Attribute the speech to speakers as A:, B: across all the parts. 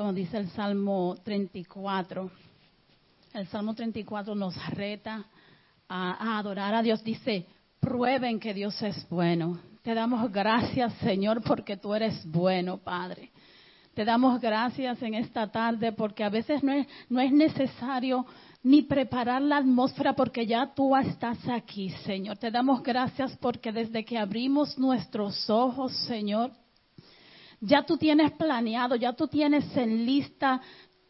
A: como dice el Salmo 34. El Salmo 34 nos reta a, adorar a Dios. Dice, prueben que Dios es bueno. Te damos gracias, Señor, porque tú eres bueno, Padre. Te damos gracias en esta tarde porque a veces no es, no es necesario ni preparar la atmósfera porque ya tú estás aquí, Señor. Te damos gracias porque desde que abrimos nuestros ojos, Señor, ya tú tienes planeado, ya tú tienes en lista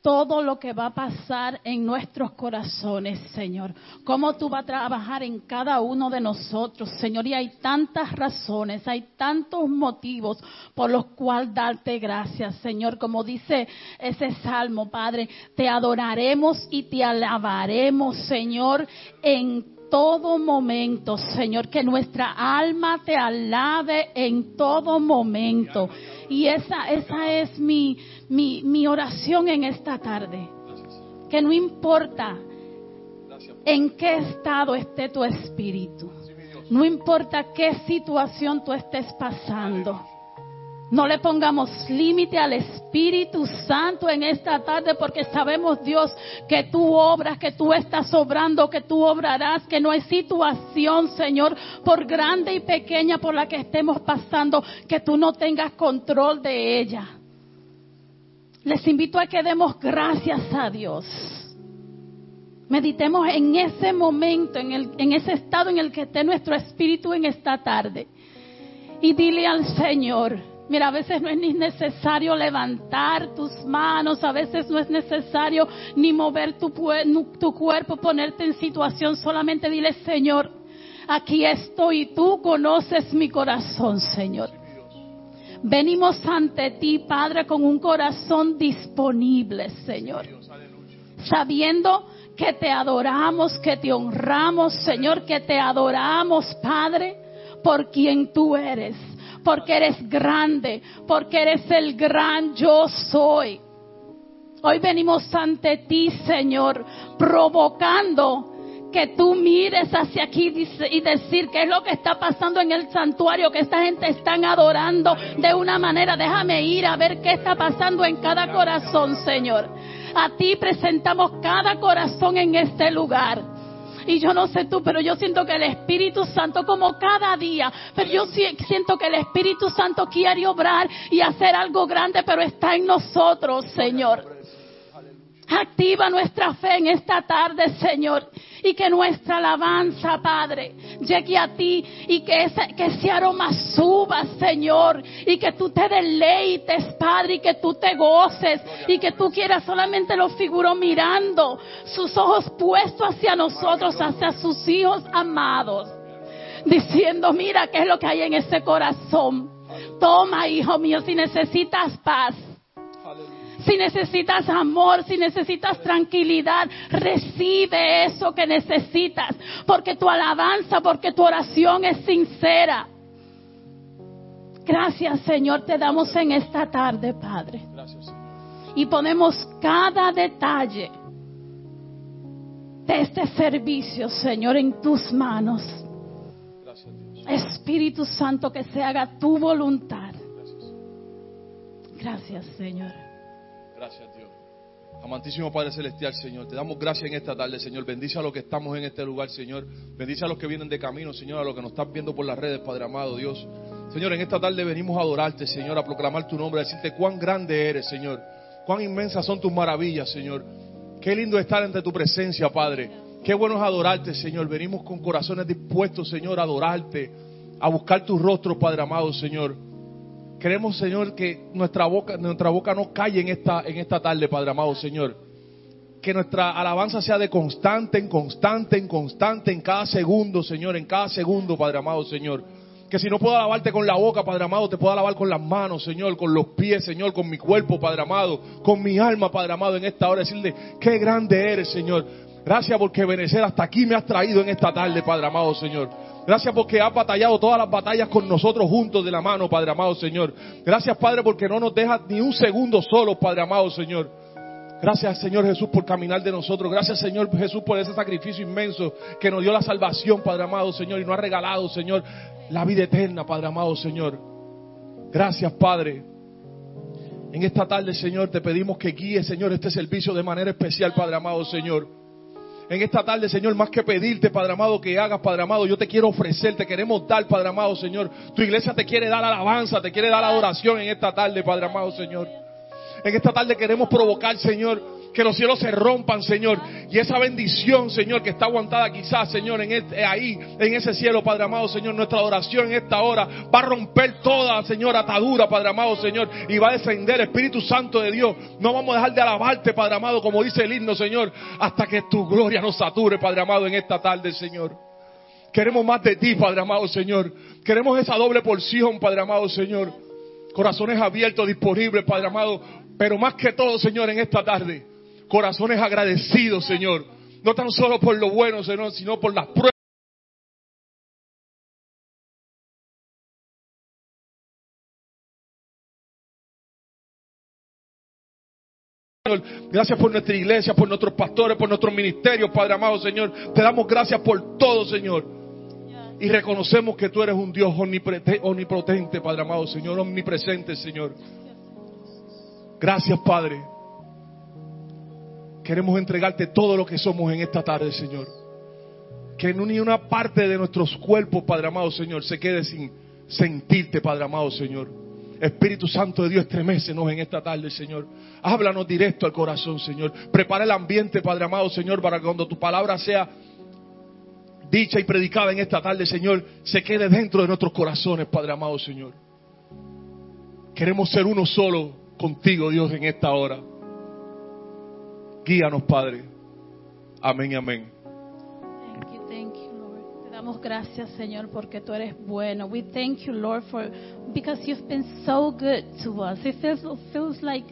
A: todo lo que va a pasar en nuestros corazones, Señor. Cómo tú vas a trabajar en cada uno de nosotros, Señor. Y hay tantas razones, hay tantos motivos por los cuales darte gracias, Señor. Como dice ese salmo, Padre, te adoraremos y te alabaremos, Señor, en todo momento, Señor, que nuestra alma te alabe en todo momento. Y esa, esa es mi, mi, mi oración en esta tarde. Que no importa en qué estado esté tu espíritu, no importa qué situación tú estés pasando. No le pongamos límite al Espíritu Santo en esta tarde porque sabemos, Dios, que tú obras, que tú estás obrando, que tú obrarás, que no hay situación, Señor, por grande y pequeña por la que estemos pasando, que tú no tengas control de ella. Les invito a que demos gracias a Dios. Meditemos en ese momento, en, el, en ese estado en el que esté nuestro espíritu en esta tarde. Y dile al Señor, Mira, a veces no es ni necesario levantar tus manos, a veces no es necesario ni mover tu, cuerpo, ponerte en situación, solamente dile, Señor, aquí estoy y tú conoces mi corazón, Señor. Venimos ante ti, Padre, con un corazón disponible, Señor. Sabiendo que te adoramos, que te honramos, Señor, que te adoramos, Padre, por quien tú eres porque eres grande, porque eres el gran yo soy. Hoy venimos ante ti, Señor, provocando que tú mires hacia aquí y decir qué es lo que está pasando en el santuario, que esta gente están adorando de una manera. Déjame ir a ver qué está pasando en cada corazón, Señor. A ti presentamos cada corazón en este lugar. Y yo no sé tú, pero yo siento que el Espíritu Santo, como cada día, pero yo siento que el Espíritu Santo quiere obrar y hacer algo grande, pero está en nosotros, Señor. Activa nuestra fe en esta tarde, Señor. Y que nuestra alabanza, Padre, llegue a ti y que ese, que ese aroma suba, Señor. Y que tú te deleites, Padre, y que tú te goces. Y que tú quieras solamente los figuros mirando, sus ojos puestos hacia nosotros, hacia sus hijos amados. Diciendo, mira qué es lo que hay en ese corazón. Toma, hijo mío, si necesitas paz si necesitas amor, si necesitas tranquilidad, recibe eso que necesitas, porque tu alabanza, porque tu oración es sincera. Gracias Señor, te damos en esta tarde, Padre. Y ponemos cada detalle de este servicio, Señor, en tus manos. Espíritu Santo, que se haga tu voluntad. Gracias, Señor.
B: Gracias, Dios. Amantísimo Padre Celestial, Señor, te damos gracias en esta tarde, Señor. Bendice a los que estamos en este lugar, Señor. Bendice a los que vienen de camino, Señor, a los que nos están viendo por las redes, Padre amado, Dios. Señor, en esta tarde venimos a adorarte, Señor, a proclamar tu nombre, a decirte cuán grande eres, Señor. Cuán inmensas son tus maravillas, Señor. Qué lindo estar ante tu presencia, Padre. Qué bueno es adorarte, Señor. Venimos con corazones dispuestos, Señor, a adorarte, a buscar tu rostro, Padre amado, Señor. Queremos, Señor, que nuestra boca, nuestra boca no calle en esta, en esta tarde, Padre amado, Señor. Que nuestra alabanza sea de constante en constante en constante en cada segundo, Señor, en cada segundo, Padre amado, Señor. Que si no puedo alabarte con la boca, Padre amado, te puedo alabar con las manos, Señor, con los pies, Señor, con mi cuerpo, Padre amado, con mi alma, Padre amado, en esta hora. Decirle, qué grande eres, Señor. Gracias porque Benecer hasta aquí me has traído en esta tarde, Padre amado, Señor. Gracias porque has batallado todas las batallas con nosotros juntos de la mano, Padre amado Señor. Gracias, Padre, porque no nos dejas ni un segundo solo, Padre amado Señor. Gracias, Señor Jesús, por caminar de nosotros. Gracias, Señor Jesús, por ese sacrificio inmenso que nos dio la salvación, Padre amado Señor, y nos ha regalado, Señor, la vida eterna, Padre amado Señor. Gracias, Padre. En esta tarde, Señor, te pedimos que guíe, Señor, este servicio de manera especial, Padre amado, Señor. En esta tarde, Señor, más que pedirte, Padre amado, que hagas, Padre amado, yo te quiero ofrecer, te queremos dar, Padre amado, Señor. Tu iglesia te quiere dar alabanza, te quiere dar adoración en esta tarde, Padre amado, Señor. En esta tarde queremos provocar, Señor, que los cielos se rompan, Señor. Y esa bendición, Señor, que está aguantada quizás, Señor, en este, ahí, en ese cielo, Padre amado, Señor. Nuestra adoración en esta hora va a romper toda, Señor, atadura, Padre amado, Señor. Y va a descender, Espíritu Santo de Dios. No vamos a dejar de alabarte, Padre amado, como dice el himno, Señor, hasta que tu gloria nos sature, Padre amado, en esta tarde, Señor. Queremos más de ti, Padre amado, Señor. Queremos esa doble porción, Padre amado, Señor. Corazones abiertos, disponibles, Padre amado. Pero más que todo, Señor, en esta tarde corazones agradecidos, Señor. No tan solo por lo bueno, Señor, sino por las pruebas. Gracias por nuestra iglesia, por nuestros pastores, por nuestros ministerios, Padre amado, Señor. Te damos gracias por todo, Señor. Y reconocemos que tú eres un Dios omnipotente, Padre amado, Señor, omnipresente, Señor. Gracias, Padre. Queremos entregarte todo lo que somos en esta tarde, Señor. Que ni una parte de nuestros cuerpos, Padre amado, Señor, se quede sin sentirte, Padre amado, Señor. Espíritu Santo de Dios, estremecenos en esta tarde, Señor. Háblanos directo al corazón, Señor. Prepara el ambiente, Padre amado, Señor, para que cuando tu palabra sea dicha y predicada en esta tarde, Señor, se quede dentro de nuestros corazones, Padre amado, Señor. Queremos ser uno solo contigo, Dios, en esta hora. Guíanos, Padre. Amén y amén.
A: Thank you, thank you, Lord. Te damos gracias, Señor, porque tú eres bueno. We thank you, Lord, for because you've been so good to us. It feels, feels like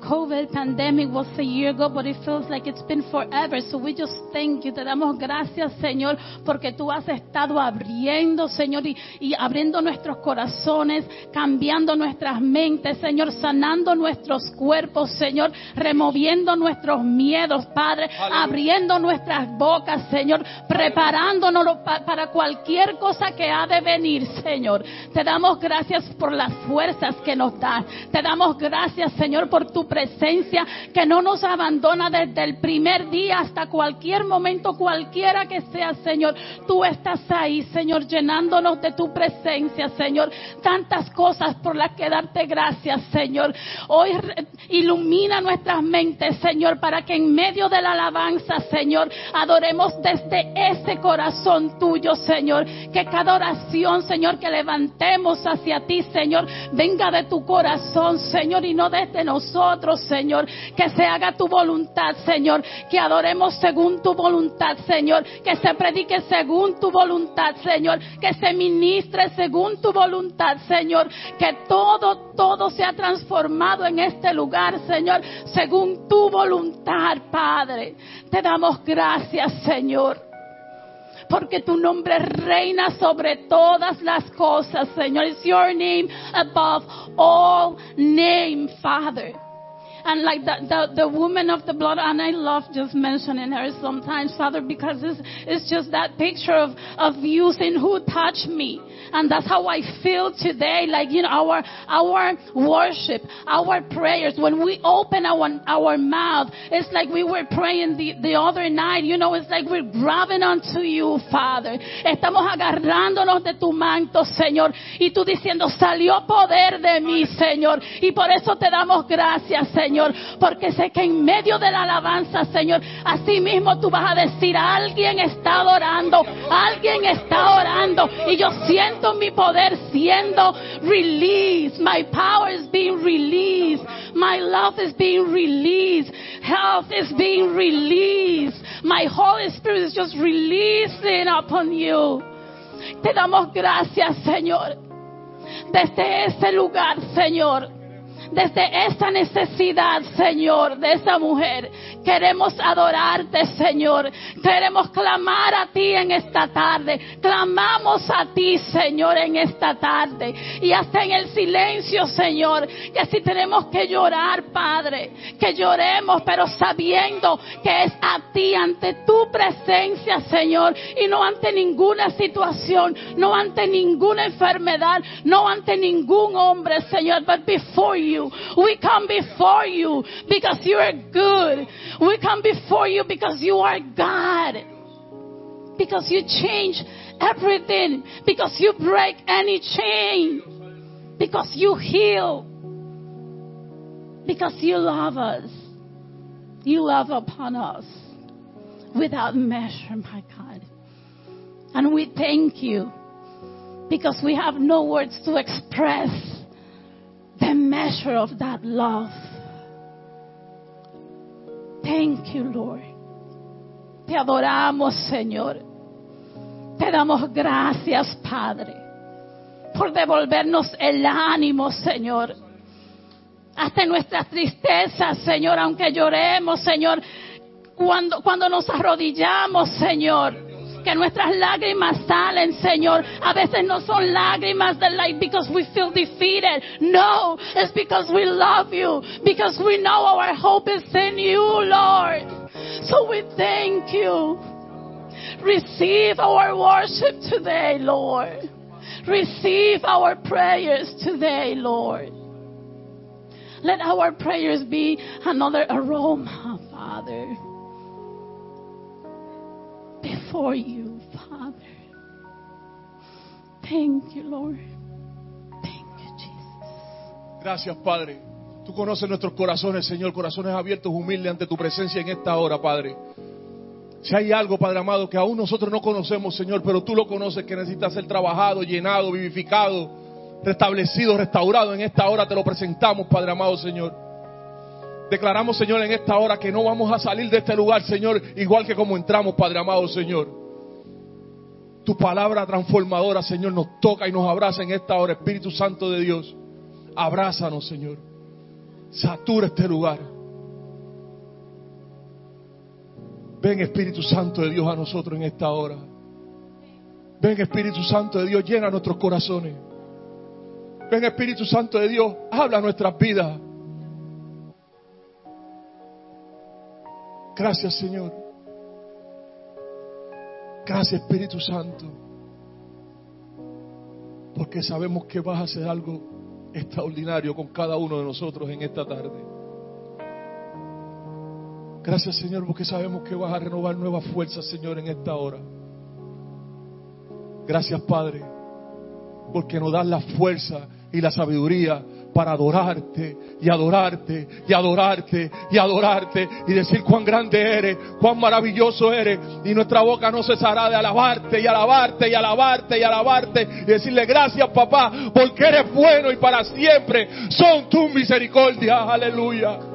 A: COVID pandemic was a year ago, but it feels like it's been forever. So we just thank you. Te damos gracias, Señor, porque tú has estado abriendo, Señor, y, y abriendo nuestros corazones, cambiando nuestras mentes, Señor, sanando nuestros cuerpos, Señor, removiendo nuestros miedos, Padre, abriendo nuestras bocas, Señor, preparándonos pa- para cualquier cosa que ha de venir, Señor. Te damos gracias por las fuerzas que nos das. Te damos gracias, Señor, por tu presencia que no nos abandona desde el primer día hasta cualquier momento, cualquiera que sea, Señor. Tú estás ahí, Señor, llenándonos de tu presencia, Señor. Tantas cosas por las que darte gracias, Señor. Hoy ilumina nuestras mentes, Señor, para que en medio de la alabanza, Señor, adoremos desde ese corazón tuyo, Señor. Que cada oración, Señor, que levantemos hacia ti, Señor, venga de tu corazón, Señor, y no desde nosotros, Señor. Que se haga tu voluntad, Señor. Que adoremos según tu voluntad, Señor. Que se predique según tu voluntad, Señor. Que se ministre según tu voluntad, Señor. Que todo, todo sea transformado en este lugar, Señor, según tu voluntad, Padre. Te damos gracias, Señor porque tu nombre reina sobre todas las cosas, Señor. It's your name above all name, Father. And like the, the, the woman of the blood, and I love just mentioning her sometimes, Father, because it's, it's just that picture of, of you saying, who touched me? And that's how I feel today. Like, you know, our, our worship, our prayers, when we open our, our mouth, it's like we were praying the, the other night, you know, it's like we're grabbing onto you, Father. Estamos agarrándonos de tu manto, Señor. Y tú diciendo, salió poder de mí, Señor. Y por eso te damos gracias, Señor. Porque sé que en medio de la alabanza, Señor, así mismo tú vas a decir, alguien está adorando, alguien está orando. Y yo siento mi poder siendo released. My power is being released. My love is being released. Health is being released. My Holy Spirit is just releasing upon you. Te damos gracias, Señor. Desde ese lugar, Señor. Desde esa necesidad, Señor, de esa mujer. Queremos adorarte, Señor. Queremos clamar a ti en esta tarde. Clamamos a ti, Señor, en esta tarde. Y hasta en el silencio, Señor, que si tenemos que llorar, Padre, que lloremos, pero sabiendo que es a ti, ante tu presencia, Señor, y no ante ninguna situación, no ante ninguna enfermedad, no ante ningún hombre, Señor, but before you. You. We come before you because you are good. We come before you because you are God. Because you change everything. Because you break any chain. Because you heal. Because you love us. You love upon us without measure, my God. And we thank you because we have no words to express measure of that love. Thank you, Lord. Te adoramos, Señor. Te damos gracias, Padre, por devolvernos el ánimo, Señor. Hasta nuestras tristezas, Señor, aunque lloremos, Señor, cuando, cuando nos arrodillamos, Señor que nuestras lágrimas salen, Señor. A veces no son lágrimas de like because we feel defeated. No, it's because we love you, because we know our hope is in you, Lord. So we thank you. Receive our worship today, Lord. Receive our prayers today, Lord. Let our prayers be another aroma, Father before you, Father. Thank you, Lord.
B: Gracias, Padre. Tú conoces nuestros corazones, Señor, corazones abiertos, humildes ante tu presencia en esta hora, Padre. Si hay algo, Padre amado, que aún nosotros no conocemos, Señor, pero tú lo conoces, que necesita ser trabajado, llenado, vivificado, restablecido, restaurado, en esta hora te lo presentamos, Padre amado, Señor. Declaramos, Señor, en esta hora que no vamos a salir de este lugar, Señor, igual que como entramos, Padre amado, Señor. Tu palabra transformadora, Señor, nos toca y nos abraza en esta hora, Espíritu Santo de Dios. Abrázanos, Señor. Satura este lugar. Ven, Espíritu Santo de Dios, a nosotros en esta hora. Ven, Espíritu Santo de Dios, llena nuestros corazones. Ven, Espíritu Santo de Dios, habla nuestras vidas. Gracias Señor. Gracias Espíritu Santo. Porque sabemos que vas a hacer algo extraordinario con cada uno de nosotros en esta tarde. Gracias Señor porque sabemos que vas a renovar nuevas fuerzas Señor en esta hora. Gracias Padre porque nos das la fuerza y la sabiduría para adorarte y adorarte y adorarte y adorarte y decir cuán grande eres, cuán maravilloso eres y nuestra boca no cesará de alabarte y alabarte y alabarte y alabarte y decirle gracias papá porque eres bueno y para siempre son tus misericordias, aleluya.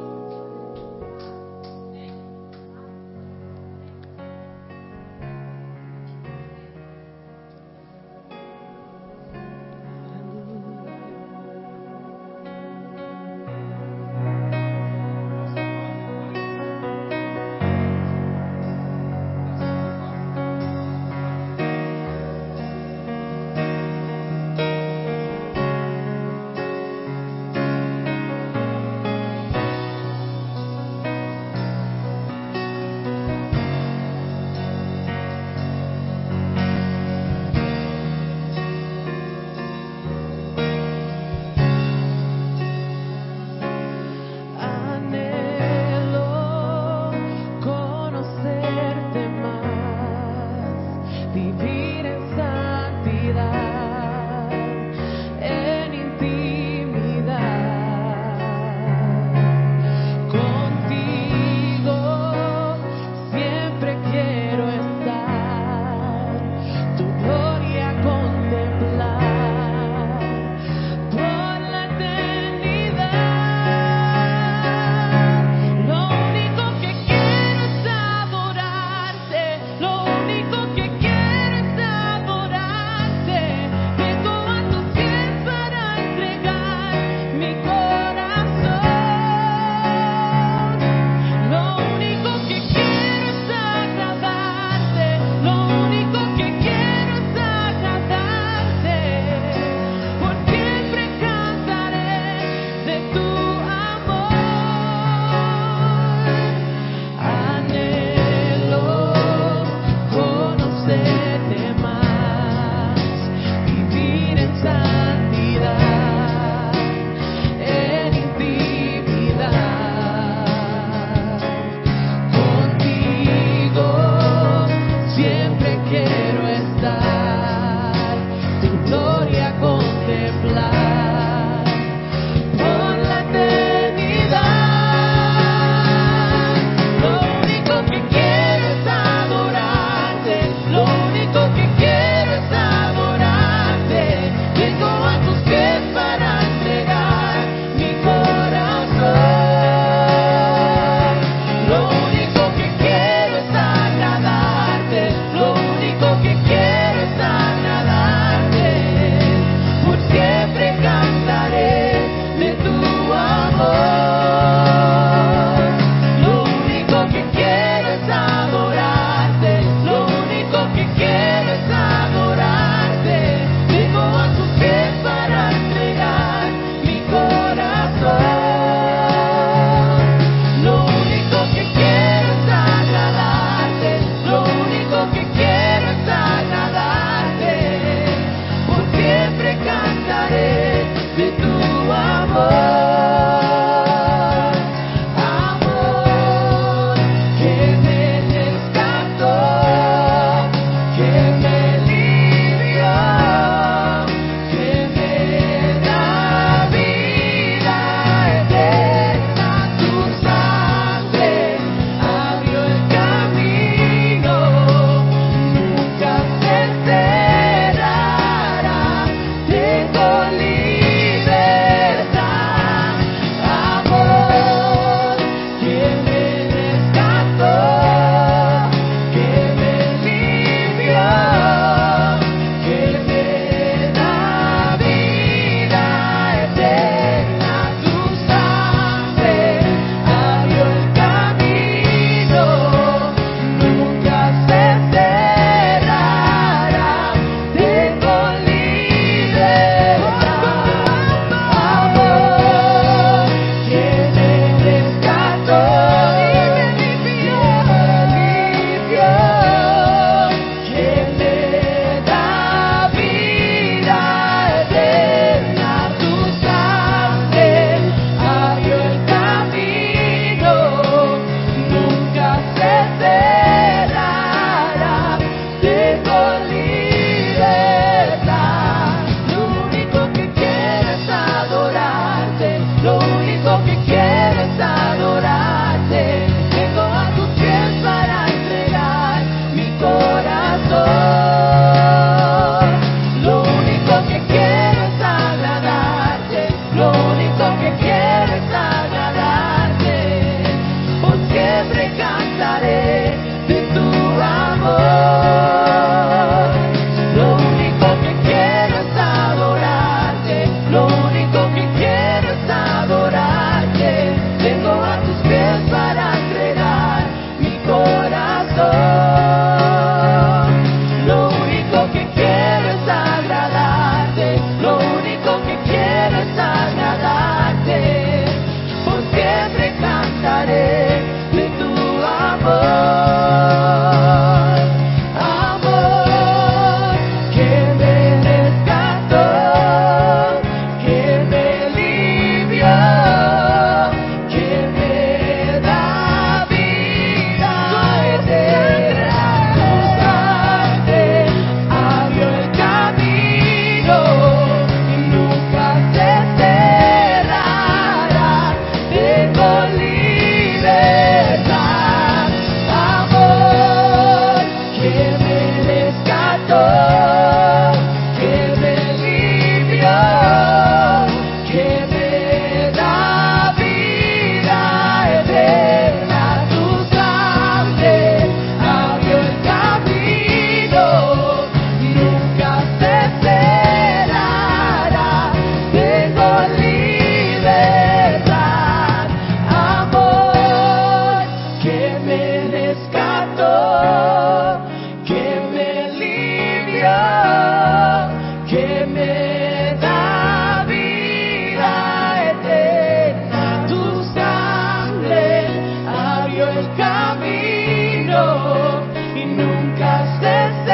C: camino y nunca se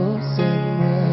C: algo se mueve.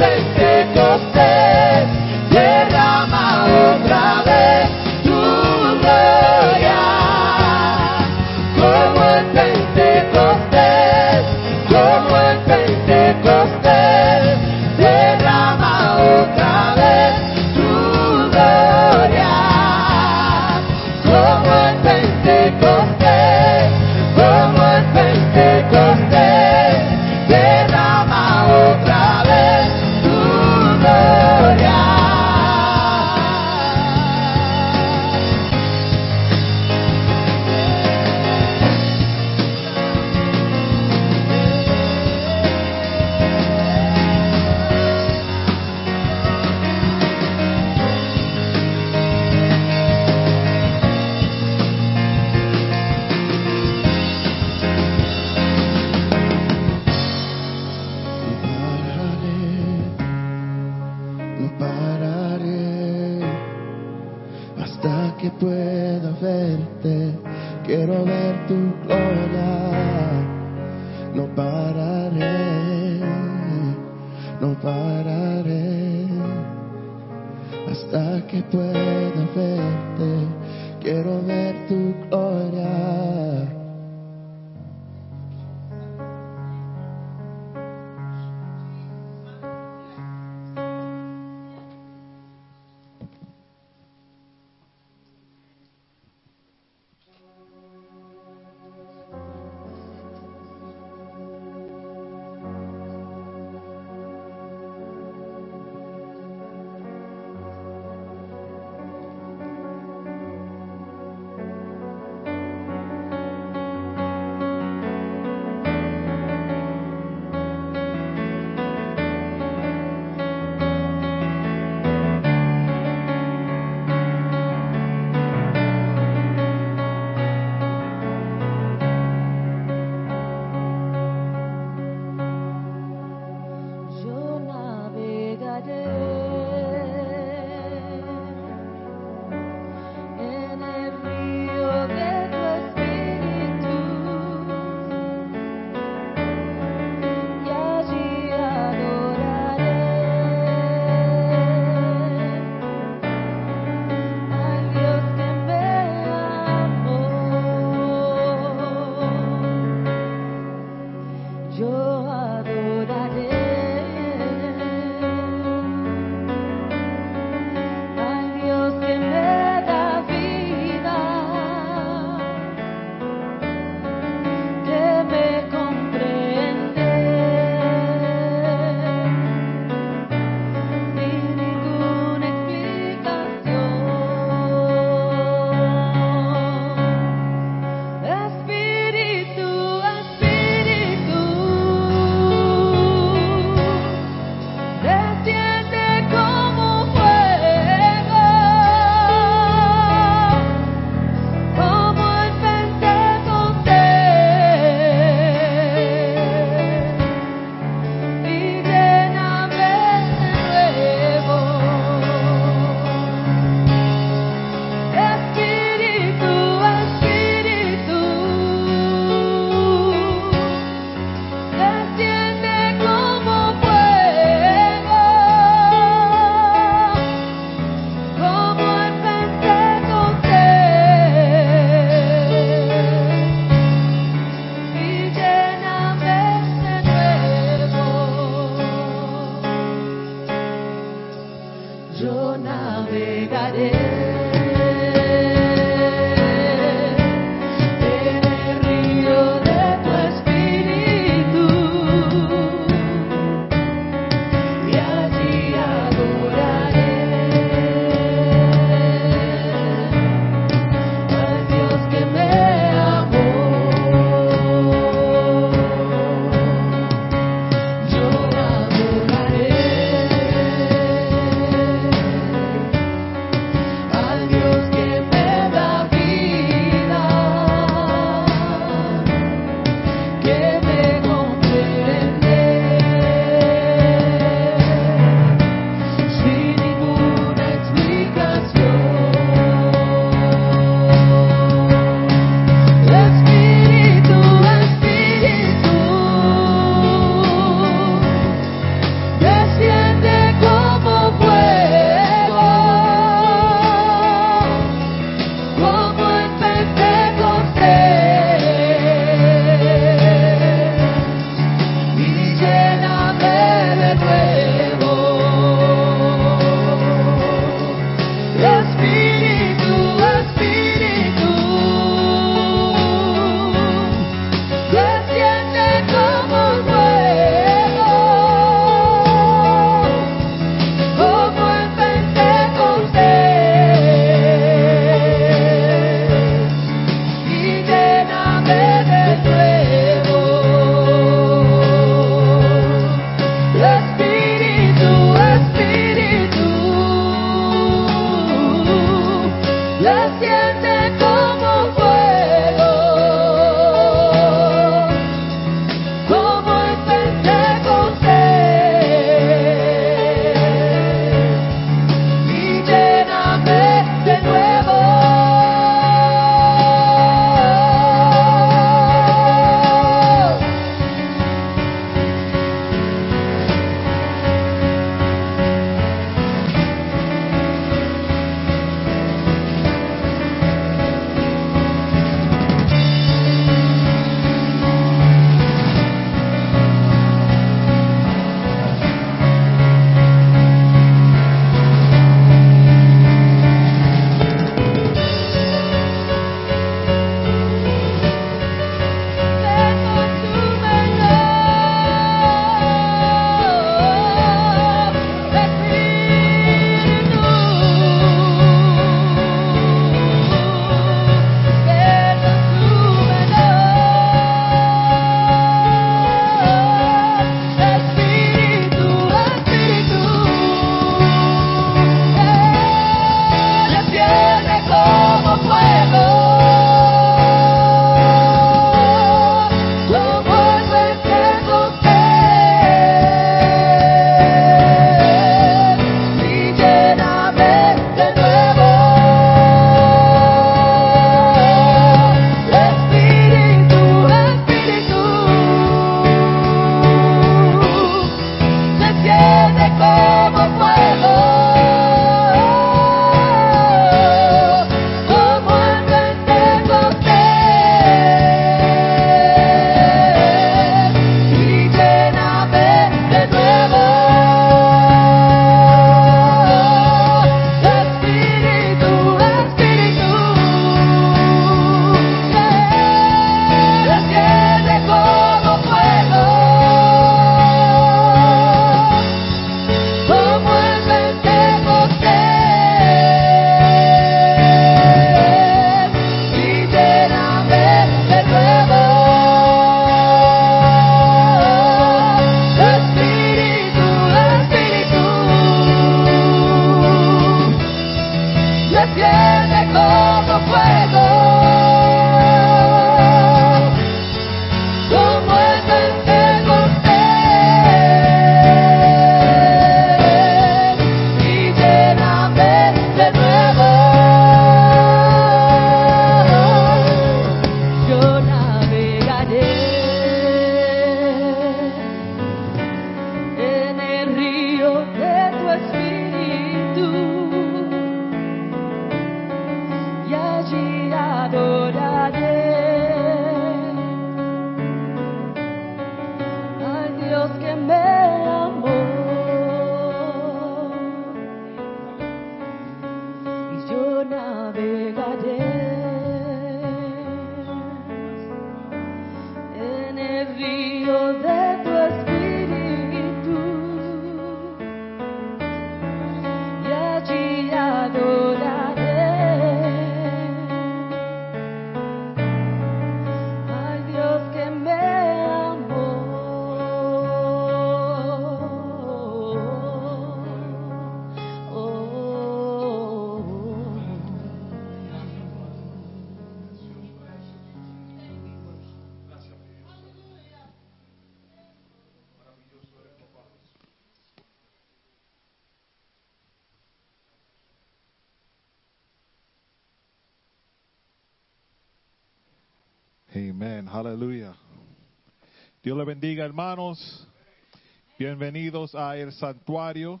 D: Bienvenidos a el santuario.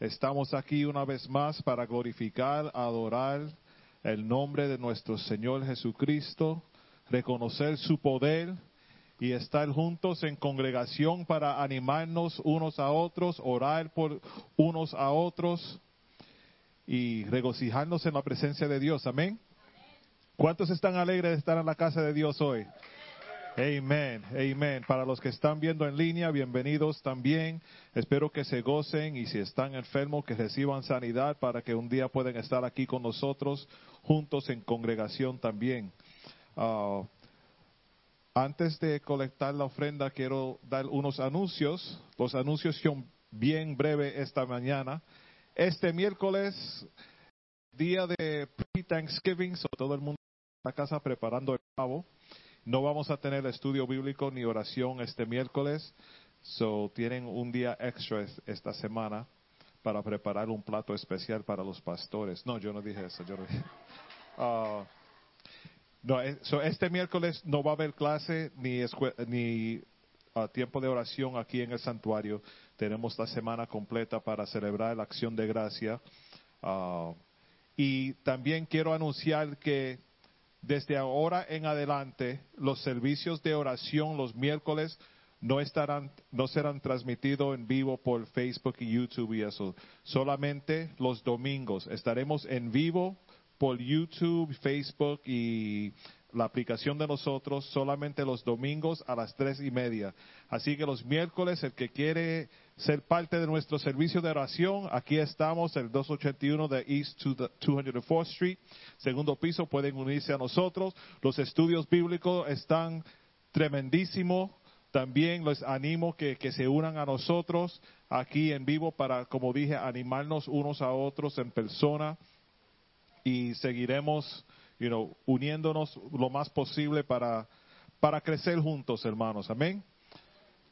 D: Estamos aquí una vez más para glorificar, adorar el nombre de nuestro Señor Jesucristo, reconocer su poder y estar juntos en congregación para animarnos unos a otros, orar por unos a otros y regocijarnos en la presencia de Dios. Amén. ¿Cuántos están alegres de estar en la casa de Dios hoy? Amén, amén. Para los que están viendo en línea, bienvenidos también. Espero que se gocen y si están enfermos, que reciban sanidad para que un día puedan estar aquí con nosotros, juntos en congregación también. Ah, antes de colectar la ofrenda, quiero dar unos anuncios. Los anuncios son bien breves esta mañana. Este miércoles, día de pre-Thanksgiving, todo el mundo en la casa preparando el pavo. No vamos a tener estudio bíblico ni oración este miércoles, so tienen un día extra es- esta semana para preparar un plato especial para los pastores. No, yo no dije eso. No. Ah, no, eh, so este miércoles no va a haber clase ni, ni ah, tiempo de oración aquí en el santuario. Tenemos la semana completa para celebrar la acción de gracia. Ah, y también quiero anunciar que desde ahora en adelante los servicios de oración los miércoles no estarán no serán transmitidos en vivo por Facebook y YouTube y eso. Solamente los domingos. Estaremos en vivo por YouTube Facebook y la aplicación de nosotros solamente los domingos a las tres y media. Así que los miércoles el que quiere ser parte de nuestro servicio de oración aquí estamos el 281 de East 204th Street segundo piso pueden unirse a nosotros los estudios bíblicos están tremendísimos también les animo que, que se unan a nosotros aquí en vivo para, como dije, animarnos unos a otros en persona y seguiremos, you know, uniéndonos lo más posible para, para crecer juntos, hermanos. Amén.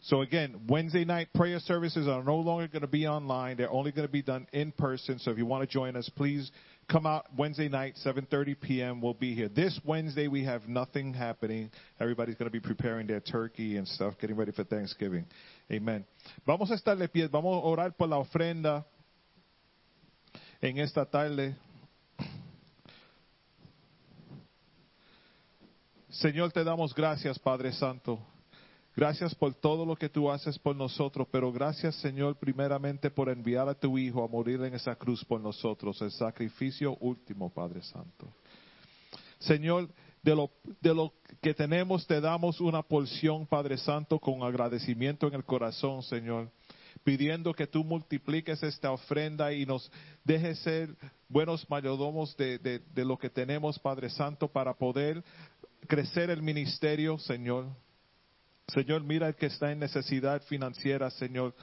D: So again, Wednesday night prayer services are no longer going to be online. They're only going to be done in person. So if you want to join us, please come out Wednesday night, 7:30 p.m. We'll be here. This Wednesday we have nothing happening. Everybody's going to be preparing their turkey and stuff, getting ready for Thanksgiving. Amen. Vamos a estar de pie. Vamos a orar por la ofrenda en esta tarde. Señor, te damos gracias, Padre Santo. Gracias por todo lo que tú haces por nosotros, pero gracias Señor primeramente por enviar a tu Hijo a morir en esa cruz por nosotros, el sacrificio último, Padre Santo. Señor, de lo, de lo que tenemos te damos una porción, Padre Santo, con agradecimiento en el corazón, Señor, pidiendo que tú multipliques esta ofrenda y nos dejes ser buenos mayordomos de, de, de lo que tenemos, Padre Santo, para poder crecer el ministerio, Señor. Señor, mira el que está en necesidad financiera, Señor.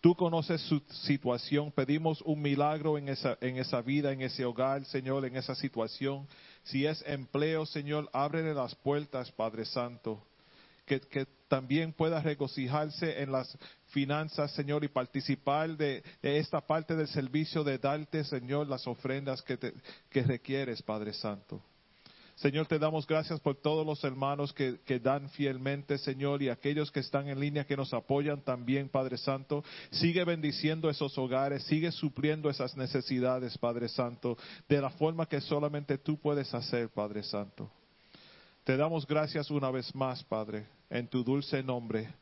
D: Tú conoces su situación. Pedimos un milagro en esa, en esa vida, en ese hogar, Señor, en esa situación. Si es empleo, Señor, ábrele las puertas, Padre Santo. Que, también pueda regocijarse en las finanzas, Señor, y participar de, de esta parte del servicio de darte, Señor, las ofrendas que, te, que requieres, Padre Santo. Señor, te damos gracias por todos los hermanos que, dan fielmente, Señor, y aquellos que están en línea que nos apoyan también, Padre Santo. Sigue bendiciendo esos hogares, sigue supliendo esas necesidades, Padre Santo, de la forma que solamente tú puedes hacer, Padre Santo. Te damos gracias una vez más, Padre, en tu dulce nombre.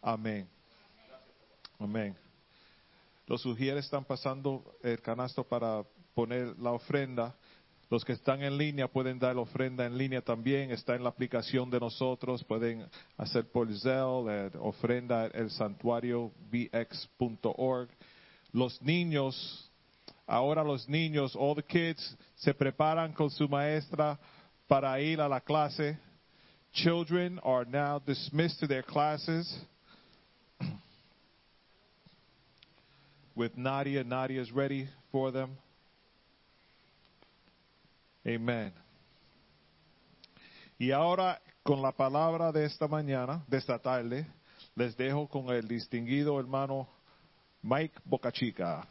D: Amén. Amén. Los sugieres están pasando el canasto para poner la ofrenda. Los que están en línea pueden dar ofrenda en línea también. Está en la aplicación de nosotros. Pueden hacer por Zelle, ofrenda el santuario bx.org. Los niños, ahora los niños, all the kids, se preparan con su maestra para ir a la clase. Children are now dismissed to their classes. With Nadia, Nadia is ready for them. Amén. Y ahora, con la palabra de esta mañana, de esta tarde, les dejo con el distinguido hermano Mike Bocachica.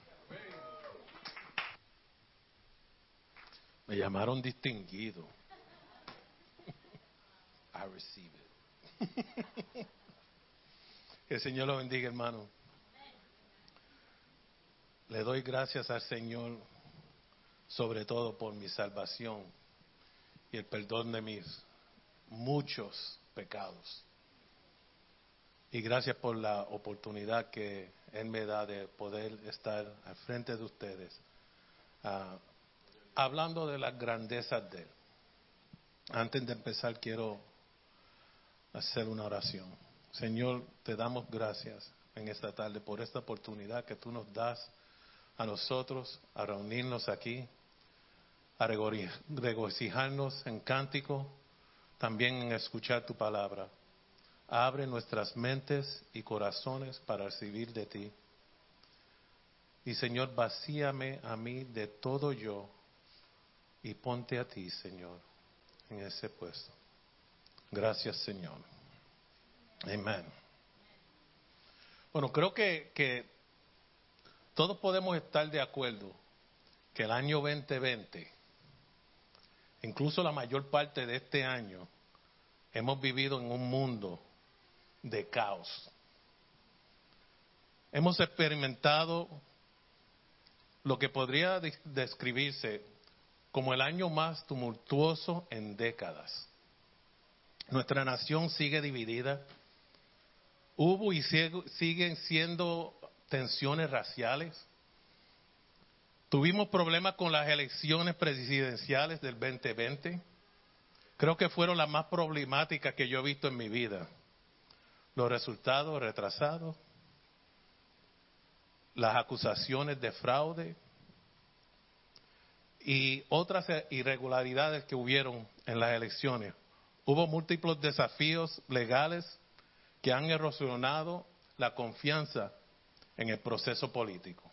E: Me llamaron distinguido. I receive it. que el Señor lo bendiga, hermano. Le doy gracias al Señor, sobre todo por mi salvación y el perdón de mis muchos pecados. Y gracias por la oportunidad que Él me da de poder estar al frente de ustedes, ah, hablando de las grandezas de Él. Antes de empezar, quiero hacer una oración. Señor, te damos gracias en esta tarde por esta oportunidad que tú nos das a nosotros a reunirnos aquí, a regocijarnos en cántico, también en escuchar tu palabra. Abre nuestras mentes y corazones para recibir de ti. Y Señor, vacíame a mí de todo yo y ponte a ti, Señor, en ese puesto. Gracias, Señor. Amén. Bueno, creo que, que todos podemos estar de acuerdo que el año 2020, incluso la mayor parte de este año, hemos vivido en un mundo de caos. Hemos experimentado lo que podría describirse como el año más tumultuoso en décadas. Nuestra nación sigue dividida. Hubo y siguen siendo tensiones raciales. Tuvimos problemas con las elecciones presidenciales del 2020. Creo que fueron las más problemáticas que yo he visto en mi vida. Los resultados retrasados, las acusaciones de fraude y otras irregularidades que hubieron en las elecciones. Hubo múltiples desafíos legales que han erosionado la confianza en el proceso político.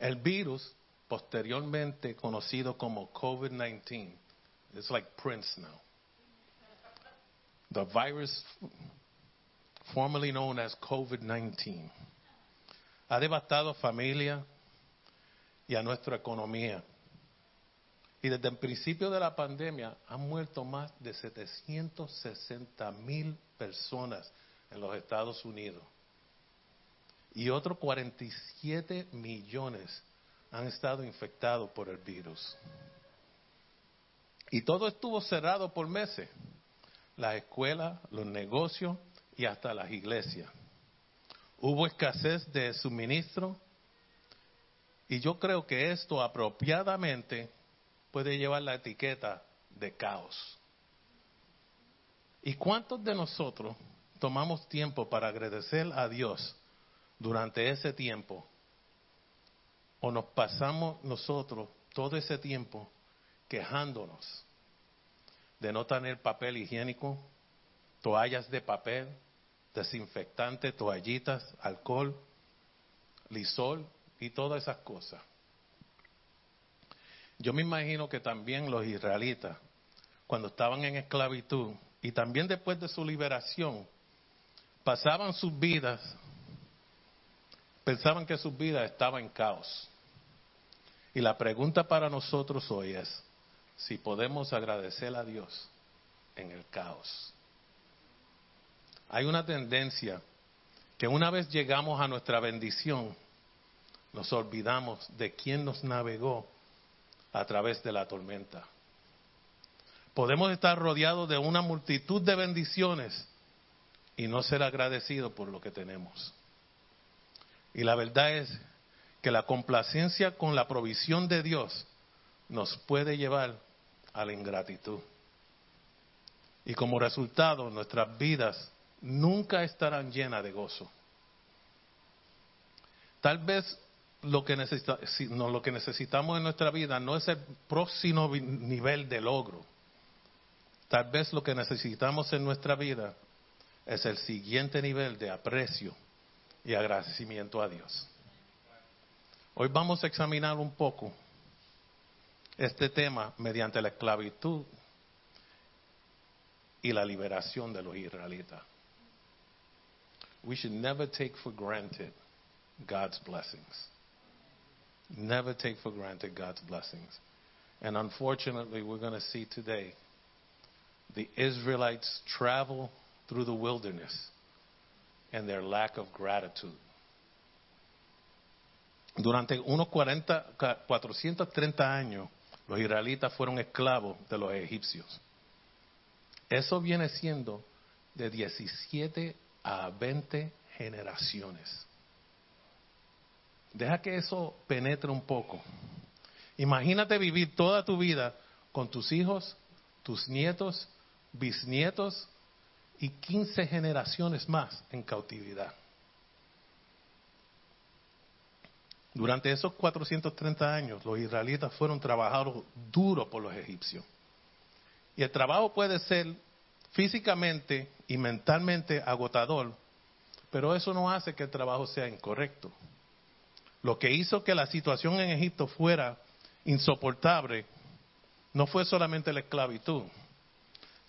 E: El virus, posteriormente conocido como COVID-19, it's like Prince now. The virus, formerly known as COVID-19, ha devastado familia y a nuestra economía. Y desde el principio de la pandemia han muerto más de 760 mil personas en los Estados Unidos y otros 47 millones han estado infectados por el virus. Y todo estuvo cerrado por meses. Las escuelas, los negocios y hasta las iglesias. Hubo escasez de suministro y yo creo que esto apropiadamente puede llevar la etiqueta de caos. ¿Y cuántos de nosotros tomamos tiempo para agradecer a Dios durante ese tiempo, o nos pasamos nosotros todo ese tiempo quejándonos de no tener papel higiénico, toallas de papel, desinfectante, toallitas, alcohol, lisol y todas esas cosas. Yo me imagino que también los israelitas, cuando estaban en esclavitud y también después de su liberación, pasaban sus vidas pensaban que su vida estaba en caos. Y la pregunta para nosotros hoy es si podemos agradecer a Dios en el caos. Hay una tendencia que una vez llegamos a nuestra bendición, nos olvidamos de quién nos navegó a través de la tormenta. Podemos estar rodeados de una multitud de bendiciones y no ser agradecidos por lo que tenemos. Y la verdad es que la complacencia con la provisión de Dios nos puede llevar a la ingratitud. Y como resultado, nuestras vidas nunca estarán llenas de gozo. Tal vez lo que, lo que necesitamos en nuestra vida no es el próximo nivel de logro. Tal vez lo que necesitamos en nuestra vida es el siguiente nivel de aprecio y agradecimiento a Dios. Hoy vamos a examinar un poco este tema mediante la esclavitud y la liberación de los israelitas. We should never take for granted God's blessings. Never take for granted God's blessings. And unfortunately, we're going to see today the Israelites' travel through the wilderness and their lack of gratitude. Durante unos 40, ca- 430 años, los israelitas fueron esclavos de los egipcios. Eso viene siendo de 17 a 20 generaciones. Deja que eso penetre un poco. Imagínate vivir toda tu vida con tus hijos, tus nietos, bisnietos y 15 generaciones más en cautividad. Durante esos 430 años, los israelitas fueron trabajados duro por los egipcios. Y el trabajo puede ser físicamente y mentalmente agotador, pero eso no hace que el trabajo sea incorrecto. Lo que hizo que la situación en Egipto fuera insoportable no fue solamente la esclavitud,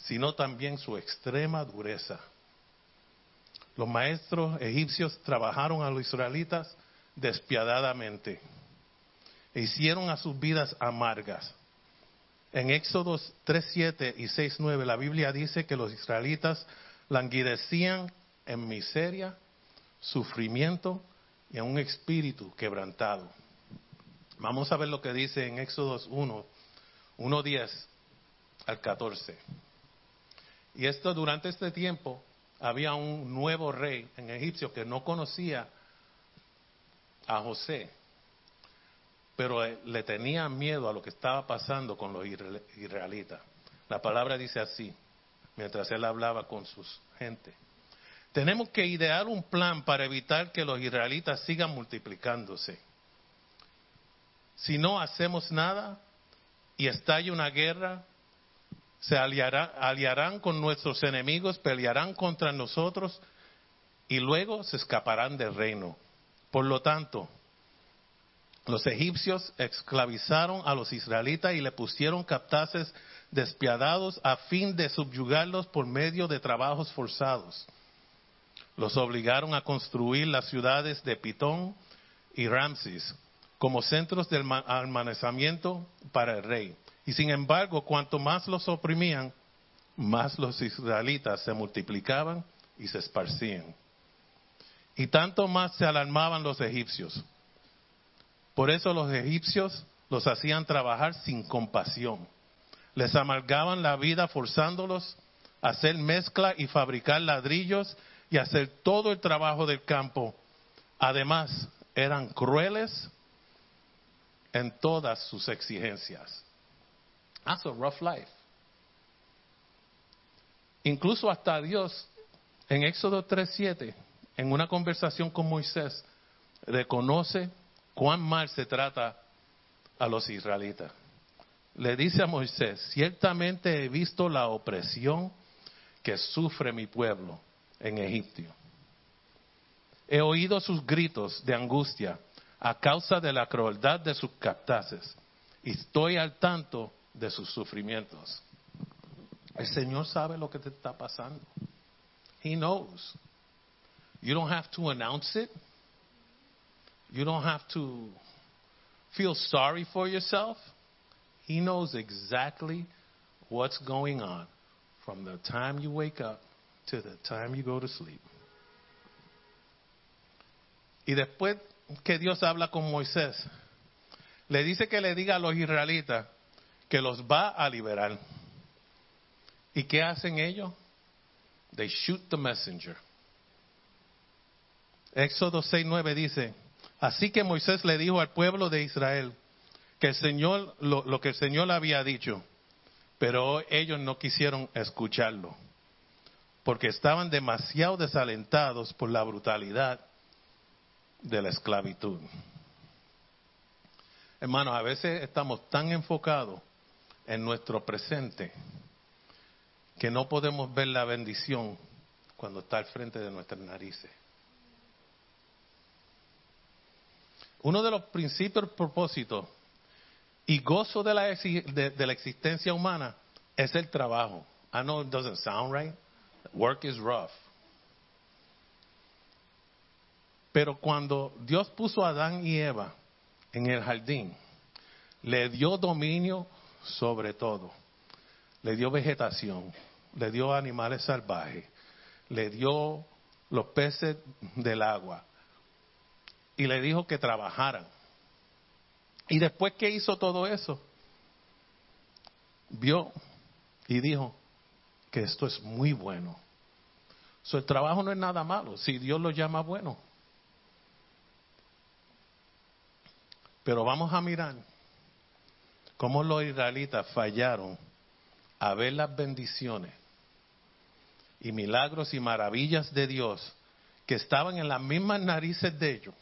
E: sino también su extrema dureza. Los maestros egipcios trabajaron a los israelitas despiadadamente e hicieron a sus vidas amargas. En Éxodos 3.7 y 6.9 la Biblia dice que los israelitas languidecían en miseria, sufrimiento y en un espíritu quebrantado. Vamos a ver lo que dice en Éxodos 1, 1.10 al 14. Y esto durante este tiempo había un nuevo rey en Egipcio que no conocía a José, pero eh, le tenía miedo a lo que estaba pasando con los isra- israelitas. La palabra dice así, mientras él hablaba con sus gente. Tenemos que idear un plan para evitar que los israelitas sigan multiplicándose. Si no hacemos nada y estalla una guerra, se aliará- aliarán con nuestros enemigos, pelearán contra nosotros y luego se escaparán del reino. Por lo tanto, los egipcios esclavizaron a los israelitas y le pusieron captaces despiadados a fin de subyugarlos por medio de trabajos forzados. Los obligaron a construir las ciudades de Pitón y Ramses como centros de alma- almacenamiento para el rey. Y sin embargo, cuanto más los oprimían, más los israelitas se multiplicaban y se esparcían. Y tanto más se alarmaban los egipcios. Por eso los egipcios los hacían trabajar sin compasión. Les amargaban la vida forzándolos a hacer mezcla y fabricar ladrillos y hacer todo el trabajo del campo. Además, eran crueles en todas sus exigencias. That's a rough life. Incluso hasta Dios, en Éxodo 3.7, en una conversación con Moisés, reconoce cuán mal se trata a los israelitas. Le dice a Moisés, ciertamente he visto la opresión que sufre mi pueblo en Egipto. He oído sus gritos de angustia a causa de la crueldad de sus captaces estoy al tanto de sus sufrimientos. El Señor sabe lo que te está pasando. He knows. You don't have to announce it. You don't have to feel sorry for yourself. He knows exactly what's going on from the time you wake up to the time you go to sleep. Y después que Dios habla con Moisés, le dice que le diga a los israelitas que los va a liberar. ¿Y qué hacen ellos? They shoot the messenger. Éxodo 6:9 dice, así que Moisés le dijo al pueblo de Israel que el Señor lo, lo que el Señor había dicho, pero ellos no quisieron escucharlo, porque estaban demasiado desalentados por la brutalidad de la esclavitud. Hermanos, a veces estamos tan enfocados en nuestro presente que no podemos ver la bendición cuando está al frente de nuestras narices. Uno de los principios, propósitos y gozo de la, de la existencia humana es el trabajo. I know it doesn't sound right. Work is rough. Pero cuando Dios puso a Adán y Eva en el jardín, le dio dominio sobre todo. Le dio vegetación, le dio animales salvajes, le dio los peces del agua y le dijo que trabajaran. Y después que hizo todo eso, vio y dijo que esto es muy bueno. So, el trabajo no es nada malo, si Dios lo llama bueno. Pero vamos a mirar cómo los israelitas fallaron a ver las bendiciones y milagros y maravillas de Dios que estaban en las mismas narices de ellos,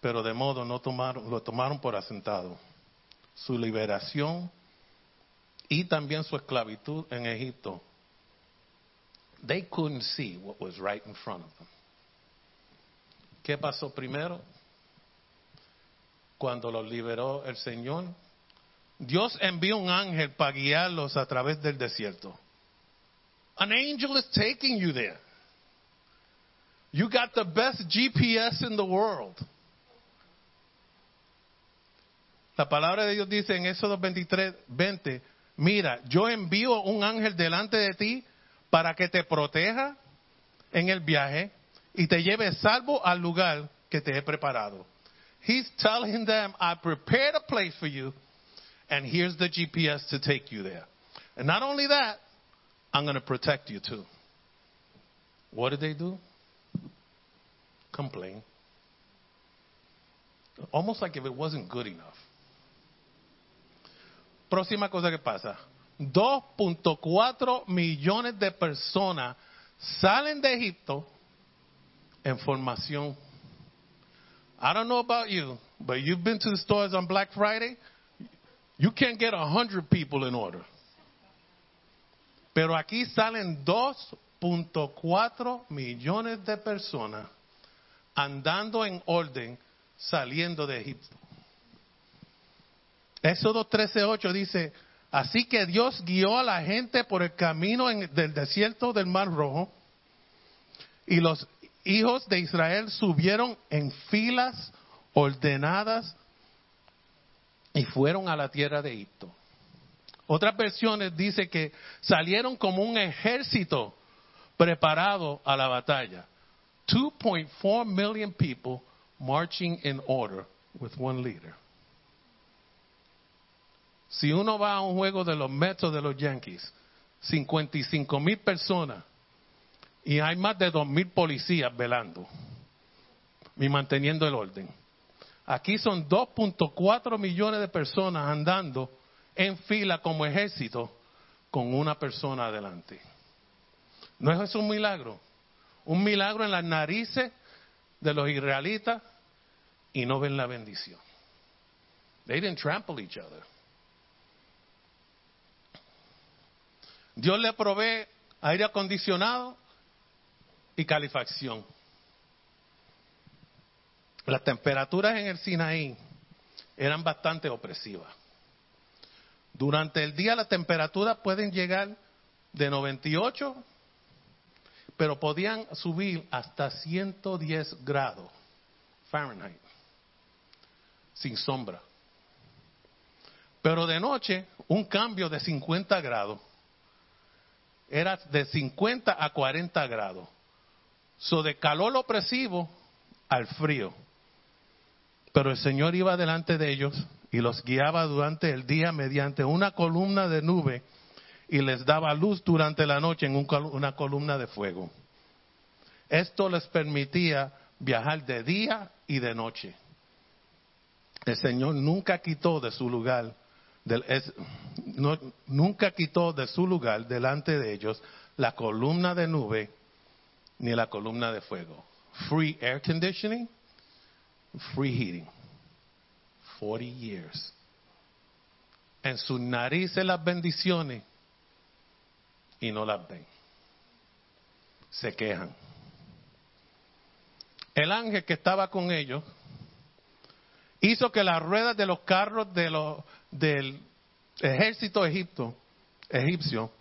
E: pero de modo no tomaron, lo tomaron por asentado. Su liberación y también su esclavitud en Egipto. They couldn't see what was right in front of them. ¿Qué pasó primero? Cuando los liberó el Señor, Dios envió un ángel para guiarlos a través del desierto. An angel is taking you there. You got the best GPS in the world. La palabra de Dios dice en Éxodo 23, 20, mira, yo envío un ángel delante de ti para que te proteja en el viaje y te lleve salvo al lugar que te he preparado. He's telling them, I prepared a place for you, and here's the GPS to take you there. And not only that, I'm going to protect you too. What did they do? Complain. Almost like if it wasn't good enough. Próxima cosa que pasa. 2.4 millones de personas salen de Egipto en formación. I don't know about you, but you've been to the stores on Black Friday. You can't get 100 people in order. Pero aquí salen 2.4 millones de personas andando en orden saliendo de Egipto. Éxodo 13:8 dice, así que Dios guió a la gente por el camino en- del desierto del Mar Rojo y los hijos de Israel subieron en filas ordenadas y fueron a la tierra de Egipto. Otras versiones dice que salieron como un ejército preparado a la batalla. 2.4 million people marching in order with one leader. Si uno va a un juego de los Mets de los Yankees, 55 mil personas y hay más de 2 mil policías velando y manteniendo el orden. Aquí son 2.4 millones de personas andando en fila como ejército con una persona adelante. ¿No es eso un milagro? Un milagro en las narices de los israelitas y no ven la bendición. They didn't trample each other. Dios le provee aire acondicionado y calefacción. Las temperaturas en el Sinaí eran bastante opresivas. Durante el día las temperaturas pueden llegar de 98, pero podían subir hasta 110 grados Fahrenheit, sin sombra. Pero de noche, un cambio de 50 grados era de 50 a 40 grados. So de calor opresivo al frío. Pero el Señor iba delante de ellos y los guiaba durante el día mediante una columna de nube y les daba luz durante la noche en una columna de fuego. Esto les permitía viajar de día y de noche. El Señor nunca quitó de su lugar, nunca quitó de su lugar delante de ellos la columna de nube ni la columna de fuego. Free air conditioning, free heating. 40 years. En sus narices las bendiciones y no las ven. Se quejan. El ángel que estaba con ellos hizo que las ruedas de los carros de del ejército egipto, egipcio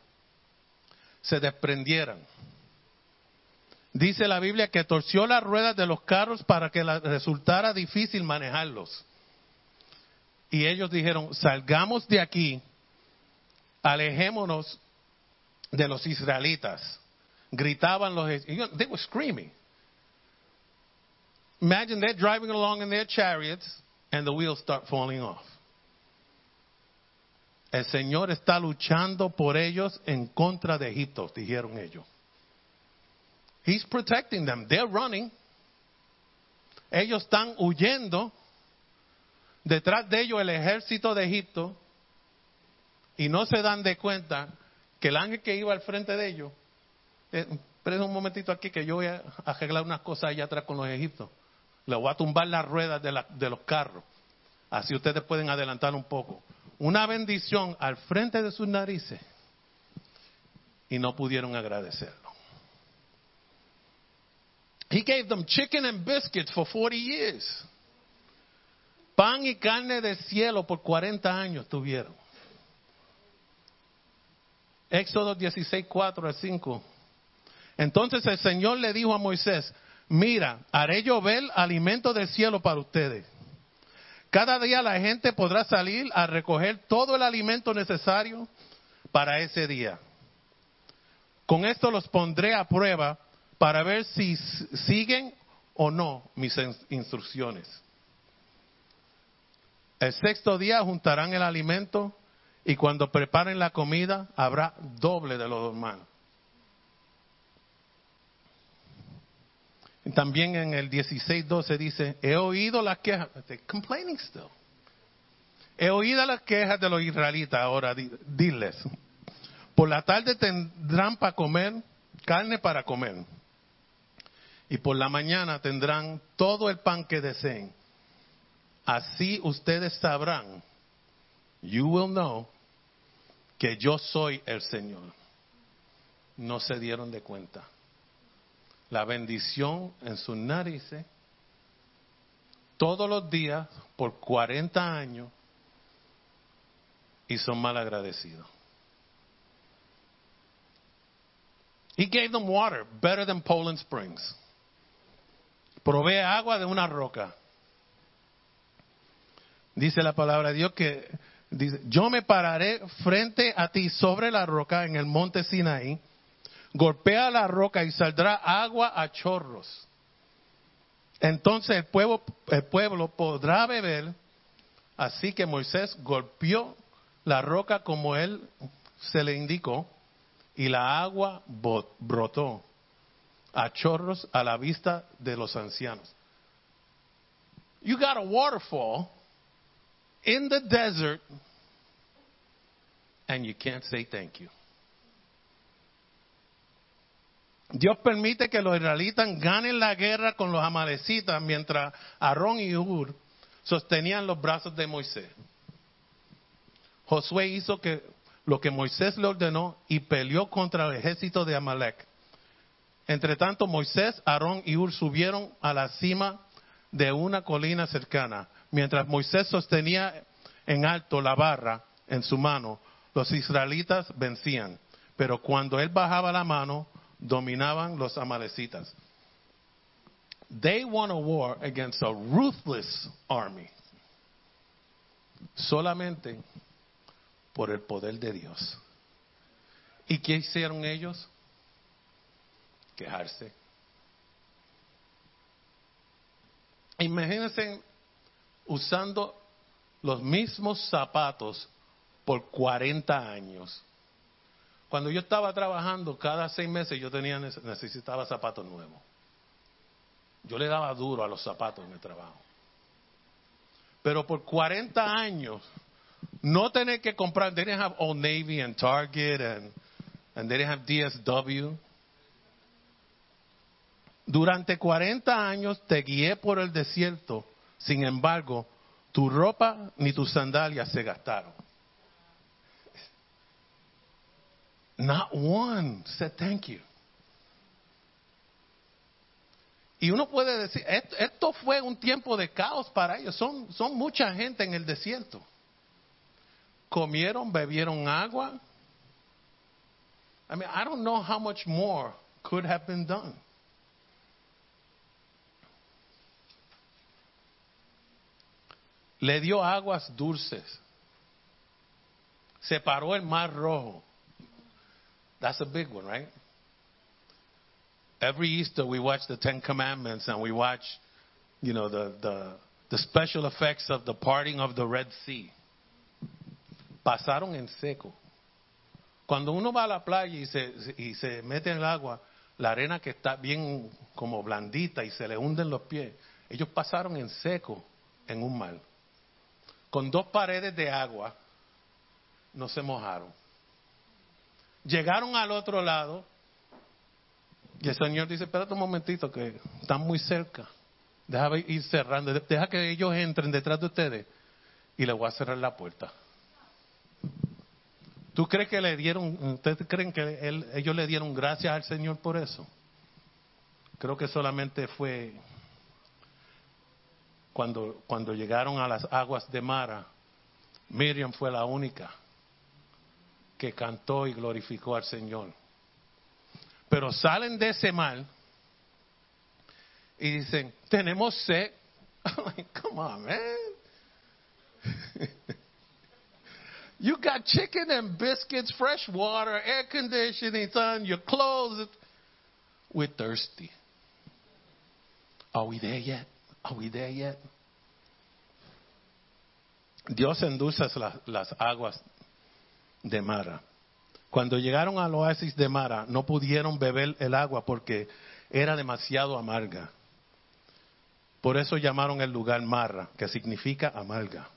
E: se desprendieran. Dice la Biblia que torció las ruedas de los carros para que resultara difícil manejarlos. Y ellos dijeron, salgamos de aquí, alejémonos de los israelitas. Gritaban los, they were screaming. Imagine they're driving along in their chariots and the wheels start falling off. El Señor está luchando por ellos en contra de Egipto, dijeron ellos. He's protecting them. They're running. Ellos están huyendo. Detrás de ellos el ejército de Egipto. Y no se dan de cuenta que el ángel que iba al frente de ellos. Eh, un momentito aquí que yo voy a arreglar unas cosas allá atrás con los egipcios. Le voy a tumbar las ruedas de los carros. Así ustedes pueden adelantar un poco. Una bendición al frente de sus narices. Y no pudieron agradecerlo. He gave them chicken and biscuits for 40 years. Pan y carne del cielo por 40 años tuvieron. Éxodo 16, 4 al 5. Entonces el Señor le dijo a Moisés, mira, haré llover alimento del cielo para ustedes. Cada día la gente podrá salir a recoger todo el alimento necesario para ese día. Con esto los pondré a prueba para ver si siguen o no mis ins- instrucciones. El sexto día juntarán el alimento y cuando preparen la comida habrá doble de los hermanos. Y También en el 16:12 dice, he oído las quejas, they're complaining still. He oído las quejas de los israelitas, ahora di- diles. Por la tarde tendrán para comer, carne para comer. Y por la mañana tendrán todo el pan que deseen. Así ustedes sabrán, you will know, que yo soy el Señor. No se dieron de cuenta. La bendición en sus narices, todos los días, por 40 años, y son mal agradecidos. He gave them water better than Poland Springs. Provee agua de una roca. Dice la palabra de Dios que dice, yo me pararé frente a ti sobre la roca en el monte Sinaí, golpea la roca y saldrá agua a chorros. Entonces el pueblo, el pueblo podrá beber. Así que Moisés golpeó la roca como él se le indicó y la agua brotó a chorros a la vista de los ancianos. You got a waterfall in the desert and you can't say thank you. Dios permite que los israelitas ganen la guerra con los amalecitas mientras Aarón y Ur sostenían los brazos de Moisés. Josué hizo que lo que Moisés le ordenó y peleó contra el ejército de Amalek. Entre tanto, Moisés, Aarón y Ur subieron a la cima de una colina cercana. Mientras Moisés sostenía en alto la barra en su mano, los israelitas vencían. Pero cuando él bajaba la mano, dominaban los amalecitas. They won a war against a ruthless army. Solamente por el poder de Dios. ¿Y qué hicieron ellos? Quejarse. Imagínense usando los mismos zapatos por 40 años. Cuando yo estaba trabajando, cada seis meses yo tenía, necesitaba zapatos nuevos. Yo le daba duro a los zapatos en el trabajo. Pero por 40 años, no tener que comprar, they didn't have Old Navy and Target and, and they didn't have DSW. Durante 40 años te guié por el desierto, sin embargo, tu ropa ni tus sandalias se gastaron. Not one said thank you. Y uno puede decir, esto, esto fue un tiempo de caos para ellos. Son, son mucha gente en el desierto. Comieron, bebieron agua. I mean, I don't know how much more could have been done. Le dio aguas dulces. Separó el mar rojo. That's a big one, right? Every Easter we watch the Ten Commandments and we watch, you know, the, the, special effects of the parting of the Red Sea. Pasaron en seco. Cuando uno va a la playa y se, y se mete en el agua, la arena que está bien como blandita y se le hunden los pies, ellos pasaron en seco en un mar. Con dos paredes de agua, no se mojaron. Llegaron al otro lado y el Señor dice, espérate un momentito que están muy cerca. Deja ir cerrando, deja que ellos entren detrás de ustedes y les voy a cerrar la puerta. ¿Tú crees que le dieron, ustedes creen que él- ellos le dieron gracias al Señor por eso? Creo que solamente fue cuando, cuando llegaron a las aguas de Mara, Miriam fue la única que cantó y glorificó al Señor. Pero salen de ese mar y dicen, tenemos sed. I'm like, come on, man. you got chicken and biscuits, fresh water, air conditioning, son, your clothes. We're thirsty. Are we there yet? Are we there yet? Dios endulza las, aguas de Mara. Cuando llegaron al oasis de Mara, no pudieron beber el agua porque era demasiado amarga. Por eso llamaron el lugar Mara, que significa amarga.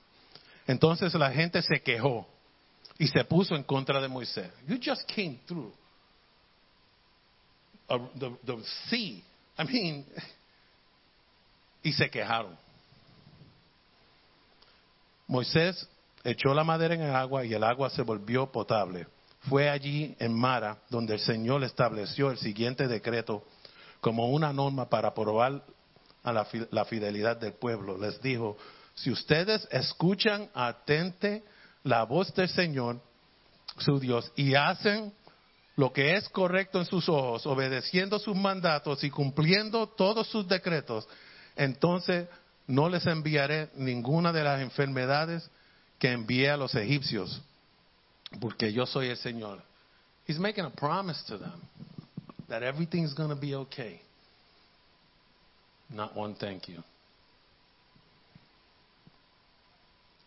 E: Entonces la gente se quejó y se puso en contra de Moisés. You just came through the sea. I mean, y se quejaron. Moisés echó la madera en el agua y el agua se volvió potable. Fue allí en Mara donde el Señor estableció el siguiente decreto como una norma para probar a la, la fidelidad del pueblo. Les dijo, si ustedes escuchan atente la voz del Señor, su Dios, y hacen lo que es correcto en sus ojos, obedeciendo sus mandatos y cumpliendo todos sus decretos, entonces no les enviaré ninguna de las enfermedades que envié a los egipcios, porque yo soy el Señor. He's making a promise to them that everything's going to be okay. Not one thank you.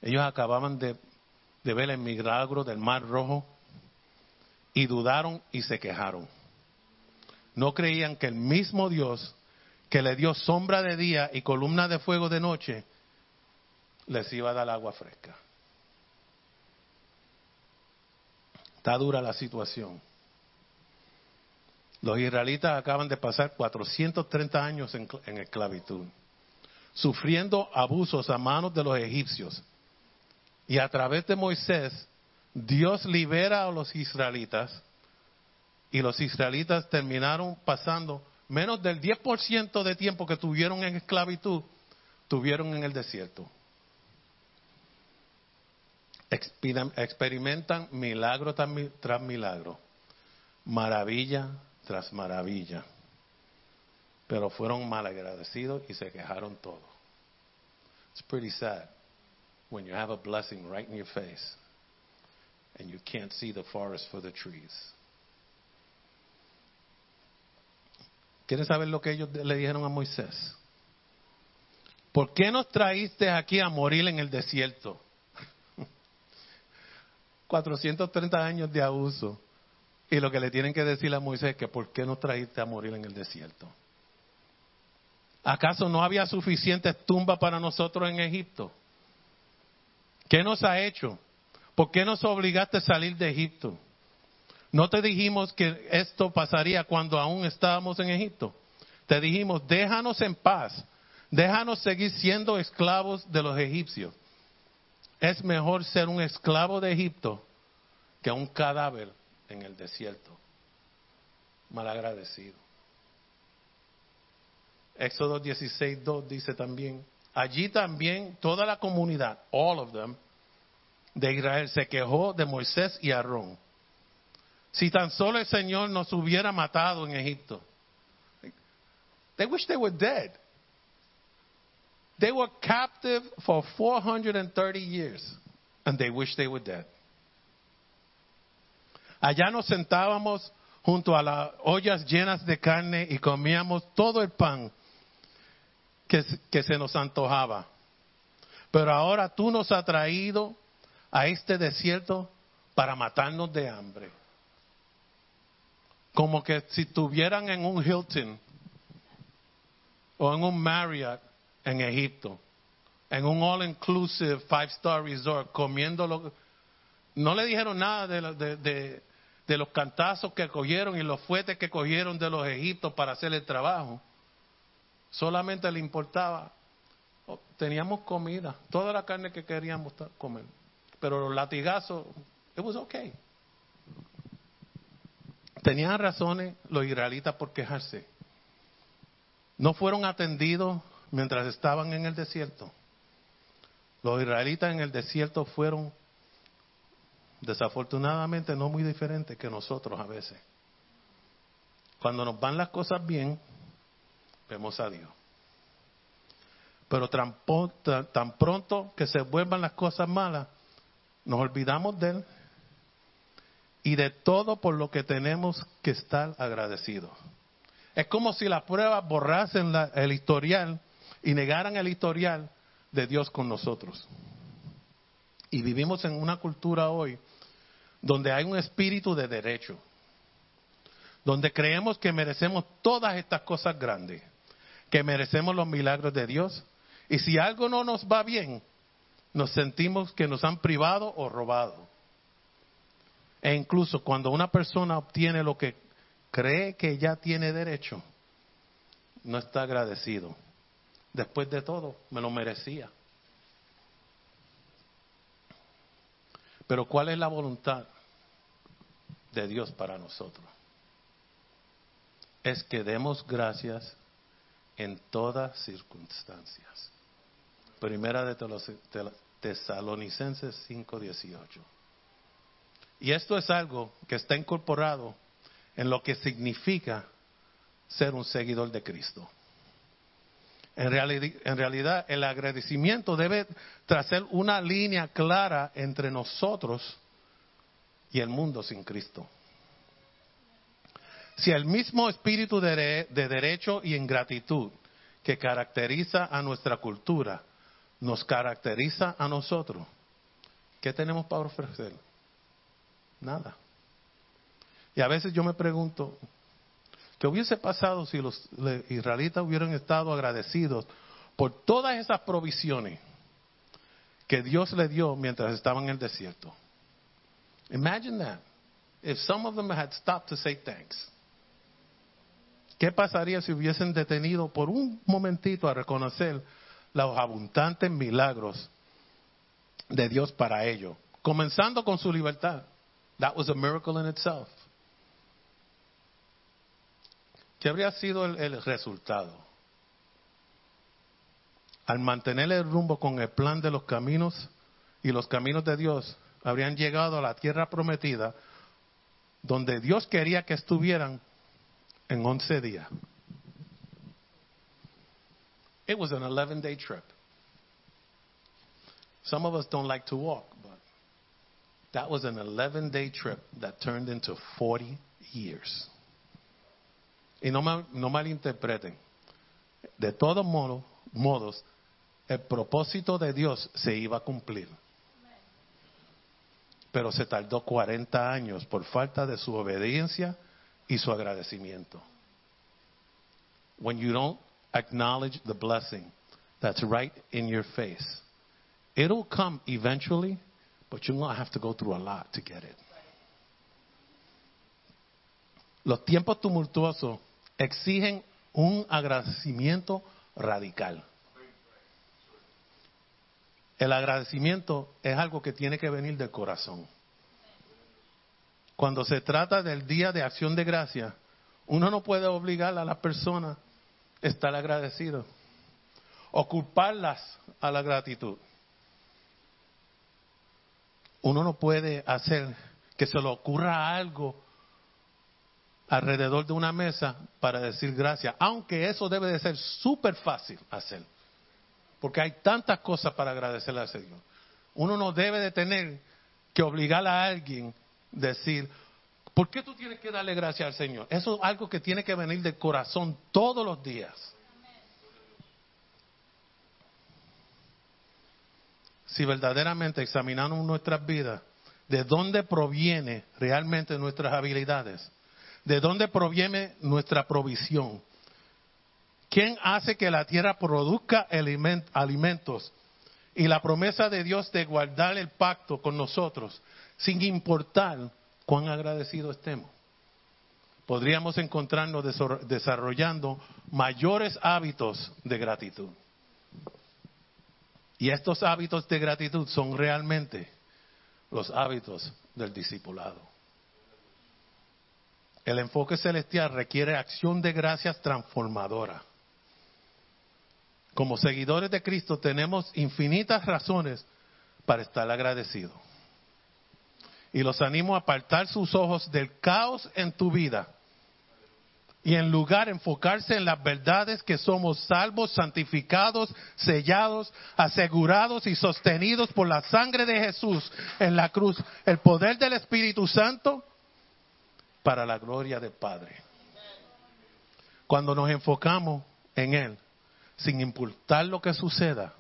E: Ellos acababan de, de ver el milagro del Mar Rojo y dudaron y se quejaron. No creían que el mismo Dios que le dio sombra de día y columna de fuego de noche les iba a dar agua fresca. Está dura la situación. Los israelitas acaban de pasar 430 años en, en esclavitud, sufriendo abusos a manos de los egipcios. Y a través de Moisés, Dios libera a los israelitas y los israelitas terminaron pasando menos del 10% de tiempo que tuvieron en esclavitud, tuvieron en el desierto. Experimentan milagro tras mi- tras milagro, maravilla tras maravilla, pero fueron malagradecidos y se quejaron todo. It's pretty sad when you have a blessing right in your face and you can't see the forest for the trees. ¿Quieren saber lo que ellos le dijeron a Moisés? ¿Por qué nos traíste aquí a morir en el desierto? 430 años de abuso. Y lo que le tienen que decir a Moisés es que ¿por qué nos trajiste a morir en el desierto? ¿Acaso no había suficientes tumbas para nosotros en Egipto? ¿Qué nos ha hecho? ¿Por qué nos obligaste a salir de Egipto? ¿No te dijimos que esto pasaría cuando aún estábamos en Egipto? Te dijimos, déjanos en paz, déjanos seguir siendo esclavos de los egipcios. Es mejor ser un esclavo de Egipto que un cadáver en el desierto. Malagradecido. Éxodo 16, 2 dice también, allí también toda la comunidad, all of them, de Israel se quejó de Moisés y Aarón. Si tan solo el Señor nos hubiera matado en Egipto. They wish they were dead. They were captive for 430 years and they wish they were dead. Allá nos sentábamos junto a las ollas llenas de carne y comíamos todo el pan que, que se nos antojaba. Pero ahora tú nos has traído a este desierto para matarnos de hambre. Como que si estuvieran en un Hilton o en un Marriott en Egipto, en un all-inclusive five-star resort, comiendo lo No le dijeron nada de, de- de- de los cantazos que cogieron y los fuetes que cogieron de los egiptos para hacer el trabajo. Solamente le importaba. oh, teníamos comida, toda la carne que queríamos comer. Pero los latigazos, it was okay. Tenían razones los israelitas por quejarse. No fueron atendidos mientras estaban en el desierto. Los israelitas en el desierto fueron desafortunadamente no muy diferentes que nosotros a veces. Cuando nos van las cosas bien, vemos a Dios. Pero tan, pronto que se vuelvan las cosas malas, nos olvidamos de Él y de todo por lo que tenemos que estar agradecidos. Es como si las pruebas borrasen la- el historial y negaran el historial de Dios con nosotros. Y vivimos en una cultura hoy donde hay un espíritu de derecho, donde creemos que merecemos todas estas cosas grandes, que merecemos los milagros de Dios, y si algo no nos va bien, nos sentimos que nos han privado o robado. E incluso cuando una persona obtiene lo que cree que ya tiene derecho, no está agradecido. Después de todo, me lo merecía. Pero ¿cuál es la voluntad de Dios para nosotros? Es que demos gracias en todas circunstancias. Primera de Tesalonicenses 5:18. Y esto es algo que está incorporado en lo que significa ser un seguidor de Cristo. En, reali- en realidad, el agradecimiento debe trazar una línea clara entre nosotros y el mundo sin Cristo. Si el mismo espíritu de, de- de derecho y ingratitud que caracteriza a nuestra cultura nos caracteriza a nosotros, ¿qué tenemos para ofrecer? Nada. Y a veces yo me pregunto, ¿qué hubiese pasado si los israelitas hubieran estado agradecidos por todas esas provisiones que Dios le dio mientras estaban en el desierto? Imagine that. If some of them had stopped to say thanks. ¿Qué pasaría si hubiesen detenido por un momentito a reconocer los abundantes milagros de Dios para ellos? Comenzando con su libertad. That was a miracle in itself. ¿Qué habría sido el, el resultado? Al mantener el rumbo con el plan de los caminos y los caminos de Dios, habrían llegado a la tierra prometida donde Dios quería que estuvieran en 11 días. It was an 11 day trip. Some of us don't like to walk, that was an 11 day trip that turned into 40 years. Y no, no malinterpreten. De todos modos, modos, el propósito de Dios se iba a cumplir. Pero se tardó 40 años por falta de su obediencia y su agradecimiento. When you don't acknowledge the blessing that's right in your face, it'll come eventually, but you're going to have to go through a lot to get it. Los tiempos tumultuosos exigen un agradecimiento radical. El agradecimiento es algo que tiene que venir del corazón. Cuando se trata del día de acción de gracia, uno no puede obligar a las personas a estar agradecidos o culparlas a la gratitud. Uno no puede hacer que se le ocurra algo alrededor de una mesa para decir gracias, aunque eso debe de ser súper fácil hacer, porque hay tantas cosas para agradecerle al Señor. Uno no debe de tener que obligar a alguien a decir, ¿Por qué tú tienes que darle gracias al Señor? Eso es algo que tiene que venir del corazón todos los días. Si verdaderamente examinamos nuestras vidas, ¿de dónde proviene realmente nuestras habilidades? ¿De dónde proviene nuestra provisión? ¿Quién hace que la tierra produzca aliment- alimentos? Y la promesa de Dios de guardar el pacto con nosotros, sin importar cuán agradecidos estemos. Podríamos encontrarnos desarrollando mayores hábitos de gratitud. Y estos hábitos de gratitud son realmente los hábitos del discipulado. El enfoque celestial requiere acción de gracias transformadora. Como seguidores de Cristo tenemos infinitas razones para estar agradecidos. Y los animo a apartar sus ojos del caos en tu vida y en lugar enfocarse en las verdades que somos salvos, santificados, sellados, asegurados y sostenidos por la sangre de Jesús en la cruz, el poder del Espíritu Santo para la gloria del Padre. Cuando nos enfocamos en Él, sin importar lo que suceda,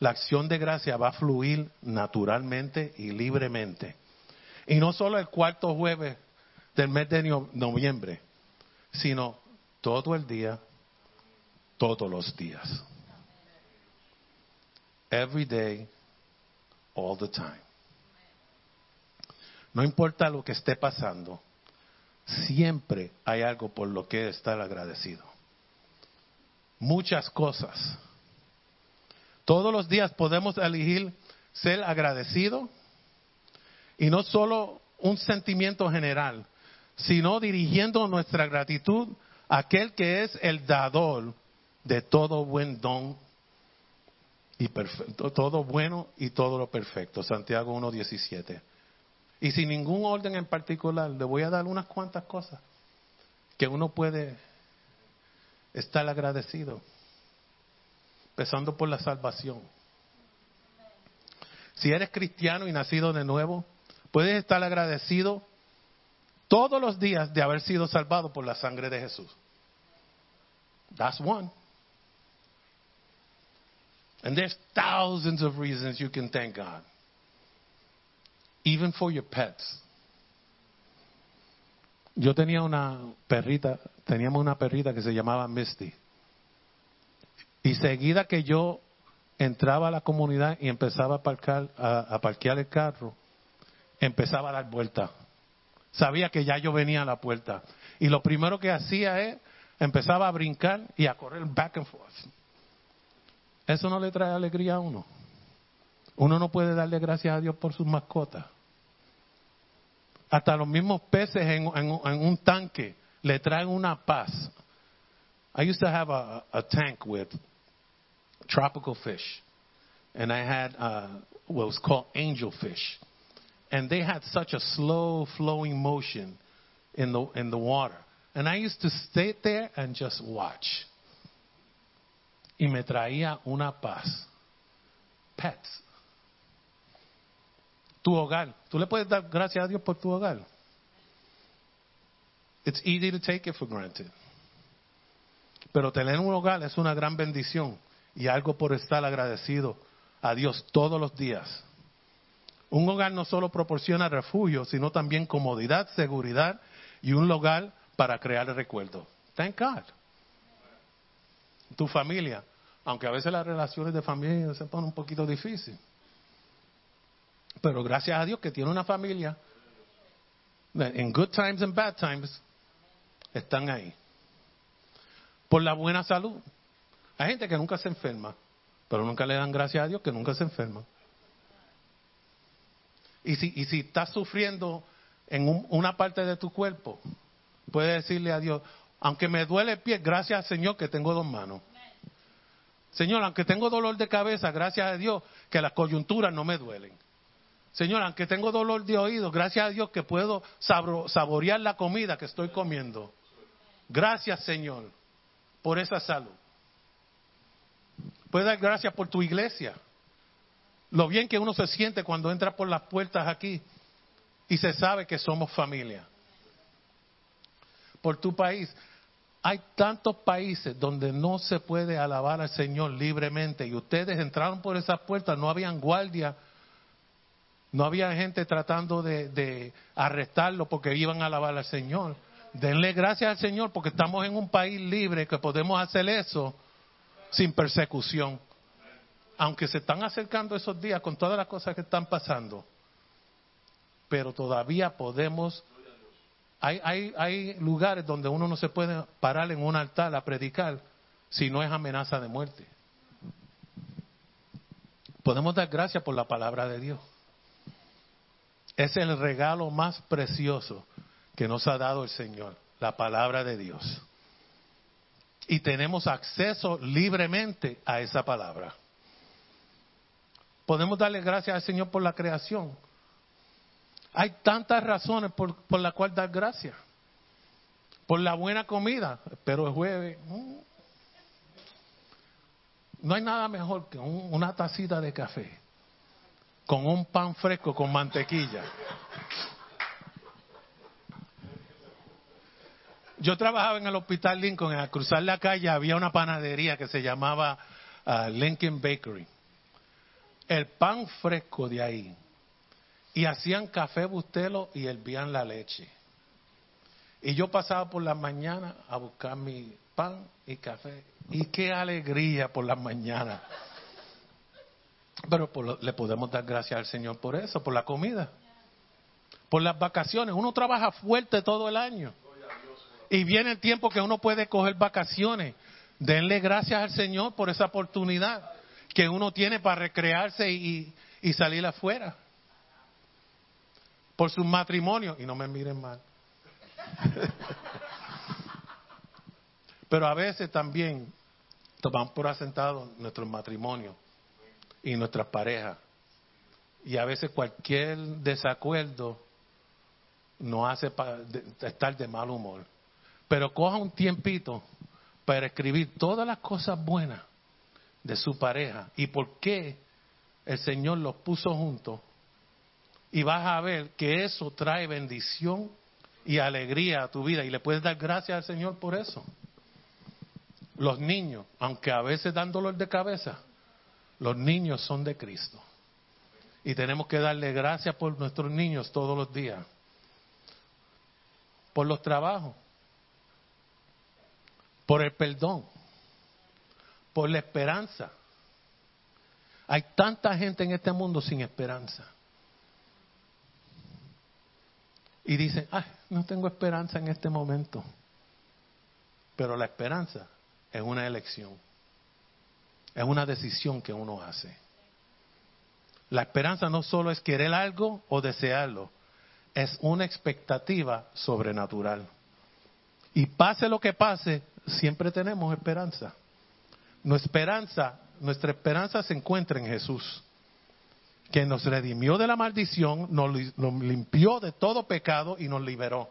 E: la acción de gracia va a fluir naturalmente y libremente. Y no solo el cuarto jueves del mes de no- noviembre, sino todo el día, todos los días. Every day, all the time. No importa lo que esté pasando, siempre hay algo por lo que estar agradecido. Muchas cosas. Todos los días podemos elegir ser agradecido y no solo un sentimiento general, sino dirigiendo nuestra gratitud a aquel que es el dador de todo buen don y perfecto, todo bueno y todo lo perfecto. Santiago 1.17. Y sin ningún orden en particular, le voy a dar unas cuantas cosas que uno puede estar agradecido, empezando por la salvación. Si eres cristiano y nacido de nuevo, puedes estar agradecido todos los días de haber sido salvado por la sangre de Jesús. That's one. And there's thousands of reasons you can thank God. Even for your pets. Yo tenía una perrita, teníamos una perrita que se llamaba Misty. Y seguida que yo entraba a la comunidad y empezaba a, parcar, a, parquear el carro, empezaba a dar vueltas sabía que ya yo venía a la puerta. Y lo primero que hacía es, empezaba a brincar y a correr back and forth. Eso no le trae alegría a uno. Uno no puede darle gracias a Dios por sus mascotas. Hasta los mismos peces en, un tanque le traen una paz. I used to have a, a tank with tropical fish. And I had uh, what was called angel fish. And they had such a slow flowing motion in the in the water. And I used to stay there and just watch. Y me traía una paz. Pets. Tu hogar. Tú le puedes dar gracias a Dios por tu hogar. It's easy to take it for granted. Pero tener un hogar es una gran bendición y algo por estar agradecido a Dios todos los días. Un hogar no solo proporciona refugio, sino también comodidad, seguridad y un lugar para crear recuerdos. Thank God. Tu familia, aunque a veces las relaciones de familia se ponen un poquito difíciles. Pero gracias a Dios que tiene una familia, en good times and bad times, están ahí. Por la buena salud. Hay gente que nunca se enferma, pero nunca le dan gracias a Dios que nunca se enferma. Y si, y si estás sufriendo en un- una parte de tu cuerpo, puedes decirle a Dios, aunque me duele el pie, gracias Señor que tengo dos manos. Señor, aunque tengo dolor de cabeza, gracias a Dios que las coyunturas no me duelen. Señor, aunque tengo dolor de oído, gracias a Dios que puedo saborear la comida que estoy comiendo. Gracias, Señor, por esa salud. Puedes dar gracias por tu iglesia. Lo bien que uno se siente cuando entra por las puertas aquí y se sabe que somos familia. por tu país. Hay tantos países donde no se puede alabar al Señor libremente y ustedes entraron por esas puertas, no habían guardia, no había gente tratando de, arrestarlo porque iban a alabar al Señor. Denle gracias al Señor porque estamos en un país libre que podemos hacer eso sin persecución. Aunque se están acercando esos días con todas las cosas que están pasando, pero todavía podemos hay, lugares donde uno no se puede parar en un altar a predicar si no es amenaza de muerte. Podemos dar gracias por la palabra de Dios. Es el regalo más precioso que nos ha dado el Señor, la palabra de Dios. Y tenemos acceso libremente a esa palabra. Podemos darle gracias al Señor por la creación. Hay tantas razones por, por las cuales dar gracias. Por la buena comida, pero el jueves. mm, no hay nada mejor que un- una tacita de café con un pan fresco con mantequilla. Yo trabajaba en el Hospital Lincoln, al cruzar la calle había una panadería que se llamaba ah, Lincoln Bakery. El pan fresco de ahí. Y hacían café bustelo y hervían la leche. Y yo pasaba por la mañana a buscar mi pan y café. Y qué alegría por la mañana. Pero por le podemos dar gracias al Señor por eso, por la comida, por las vacaciones. Uno trabaja fuerte todo el año. Y viene el tiempo que uno puede coger vacaciones. Denle gracias al Señor por esa oportunidad que uno tiene para recrearse y, salir afuera. Por sus matrimonios. Y no me miren mal. Pero a veces también tomamos por asentado nuestros matrimonios y nuestras parejas. Y a veces cualquier desacuerdo nos hace estar de mal humor. Pero coja un tiempito para escribir todas las cosas buenas de su pareja y por qué el Señor los puso juntos. Y vas a ver que eso trae bendición y alegría a tu vida y le puedes dar gracias al Señor por eso. Los niños, aunque a veces dan dolor de cabeza, los niños son de Cristo. Y tenemos que darle gracias por nuestros niños todos los días. Por los trabajos. Por el perdón. Por la esperanza. Hay tanta gente en este mundo sin esperanza. Y dicen, ay, no tengo esperanza en este momento. Pero la esperanza es una elección. Es una decisión que uno hace. La esperanza no solo es querer algo o desearlo, es una expectativa sobrenatural. Y pase lo que pase, siempre tenemos esperanza. Nuestra esperanza, se encuentra en Jesús, que nos redimió de la maldición, nos, nos limpió de todo pecado y nos liberó.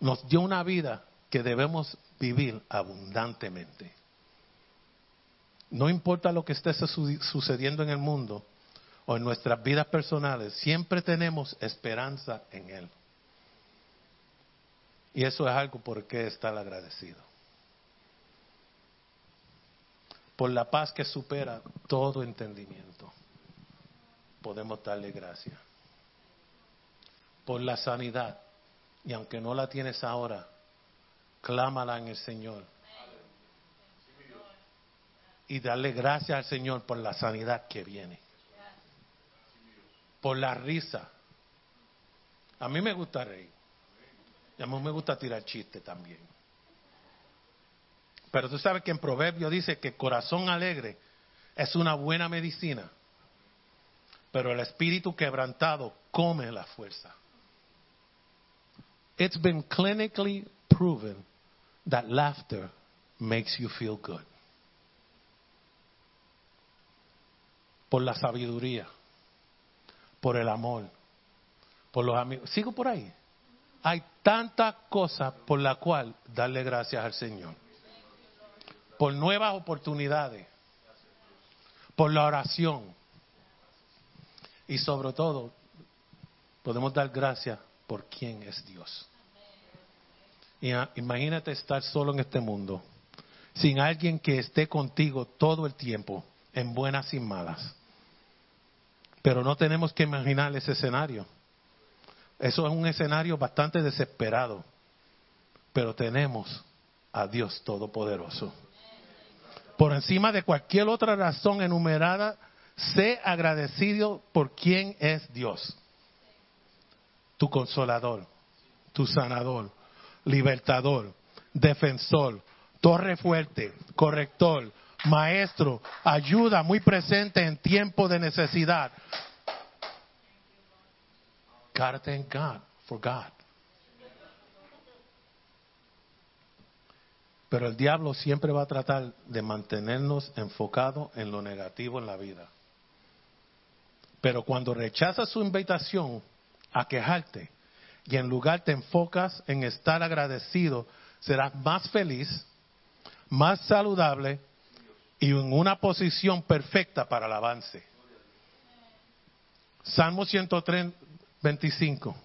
E: Nos dio una vida que debemos vivir abundantemente. No importa lo que esté su- sucediendo en el mundo o en nuestras vidas personales, siempre tenemos esperanza en Él. Y eso es algo por qué estar agradecido. Por la paz que supera todo entendimiento, podemos darle gracias. Por la sanidad, y aunque no la tienes ahora, clámala en el Señor. Y darle gracias al Señor por la sanidad que viene. Por la risa. A mí me gusta reír. Y a mí me gusta tirar chistes también. Pero tú sabes que en Proverbio dice que corazón alegre es una buena medicina. Pero el espíritu quebrantado come la fuerza. It's been clinically proven that laughter makes you feel good. Por la sabiduría, por el amor, por los amigos. Sigo por ahí. Hay tantas cosas por la cual darle gracias al Señor. Por nuevas oportunidades, por la oración y sobre todo podemos dar gracias por quién es Dios. Imagínate estar solo en este mundo, sin alguien que esté contigo todo el tiempo, en buenas y malas. Pero no tenemos que imaginar ese escenario. Eso es un escenario bastante desesperado. Pero tenemos a Dios Todopoderoso. Por encima de cualquier otra razón enumerada, sé agradecido por quién es Dios. Tu consolador, tu sanador, libertador, defensor, torre fuerte, corrector, maestro, ayuda muy presente en tiempo de necesidad. Pero el diablo siempre va a tratar de mantenernos enfocados en lo negativo en la vida. Pero cuando rechazas su invitación a quejarte y en lugar te enfocas en estar agradecido, serás más feliz, más saludable y en una posición perfecta para el avance. Salmo 103, 25.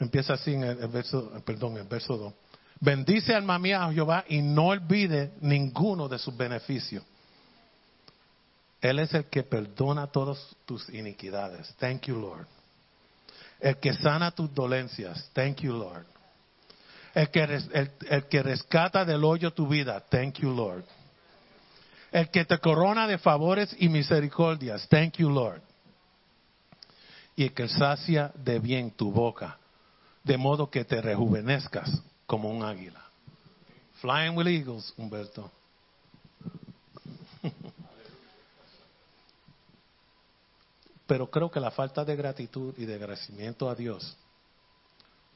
E: Empieza así en el, verso, perdón, el verso 2. Bendice alma mía a Jehová y no olvide ninguno de sus beneficios. Él es el que perdona todas tus iniquidades. Thank you, Lord. El que sana tus dolencias. Thank you, Lord. El que, el, el que rescata del hoyo tu vida. Thank you, Lord. El que te corona de favores y misericordias. Thank you, Lord. Y el que sacia de bien tu boca, de modo que te rejuvenezcas como un águila. Flying with eagles, Humberto. Pero creo que la falta de gratitud y de agradecimiento a Dios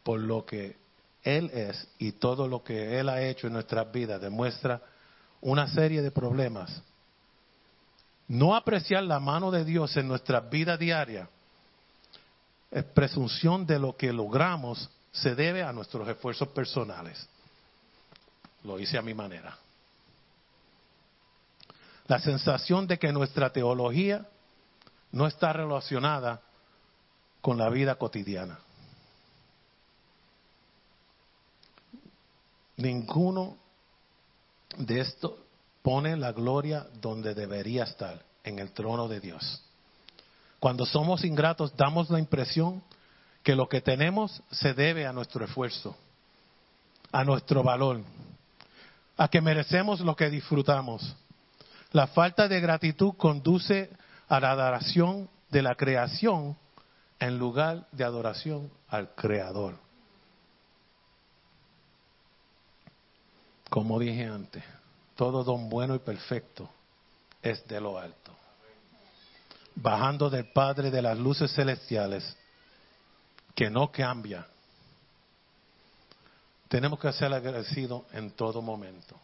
E: por lo que Él es y todo lo que Él ha hecho en nuestras vidas demuestra una serie de problemas. No apreciar la mano de Dios en nuestra vida diaria es presunción de lo que logramos se debe a nuestros esfuerzos personales. Lo hice a mi manera. La sensación de que nuestra teología no está relacionada con la vida cotidiana. Ninguno de esto pone la gloria donde debería estar, en el trono de Dios. Cuando somos ingratos damos la impresión que lo que tenemos se debe a nuestro esfuerzo, a nuestro valor, a que merecemos lo que disfrutamos. La falta de gratitud conduce a la adoración de la creación en lugar de adoración al Creador. Como dije antes, todo don bueno y perfecto es de lo alto. Bajando del Padre de las luces celestiales, que no cambia. Tenemos que ser agradecidos en todo momento.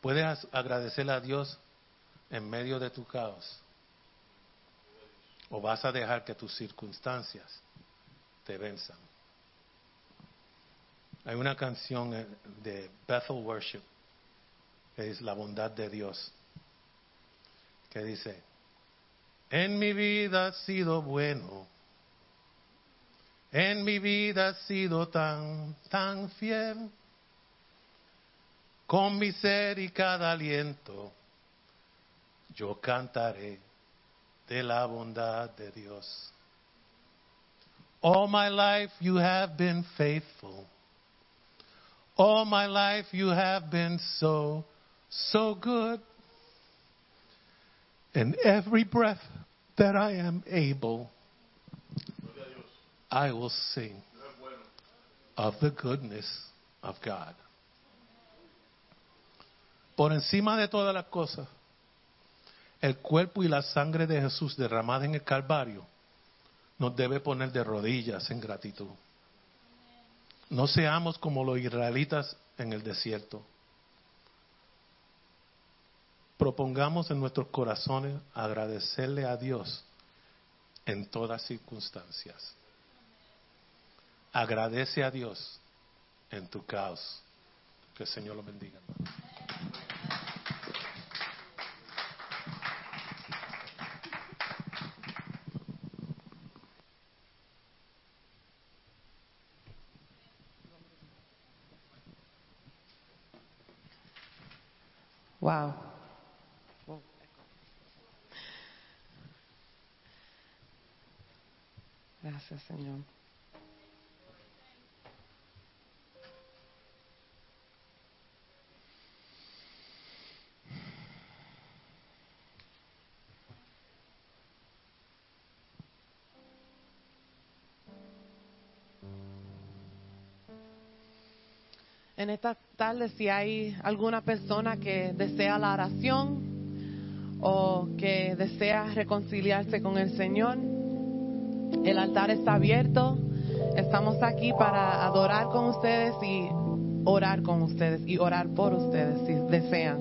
E: Puedes agradecerle a Dios en medio de tu caos. O vas a dejar que tus circunstancias te venzan. Hay una canción de Bethel Worship, que es La bondad de Dios, que dice, en mi vida has sido bueno. En mi vida has sido tan, tan fiel. Con mi ser y cada aliento, yo cantaré de la bondad de Dios. All my life you have been faithful. All my life you have been so, so good. And every breath that I am able, I will sing of the goodness of God. Por encima de todas las cosas, el cuerpo y la sangre de Jesús derramada en el Calvario nos debe poner de rodillas en gratitud. No seamos como los israelitas en el desierto propongamos en nuestros corazones agradecerle a Dios en todas circunstancias. Agradece a Dios en tu caos. Que el Señor lo bendiga.
C: Wow. Señor. En esta tarde, si hay alguna persona que desea la oración o que desea reconciliarse con el Señor, el altar está abierto. Estamos aquí para adorar con ustedes y orar con ustedes y orar por ustedes si desean.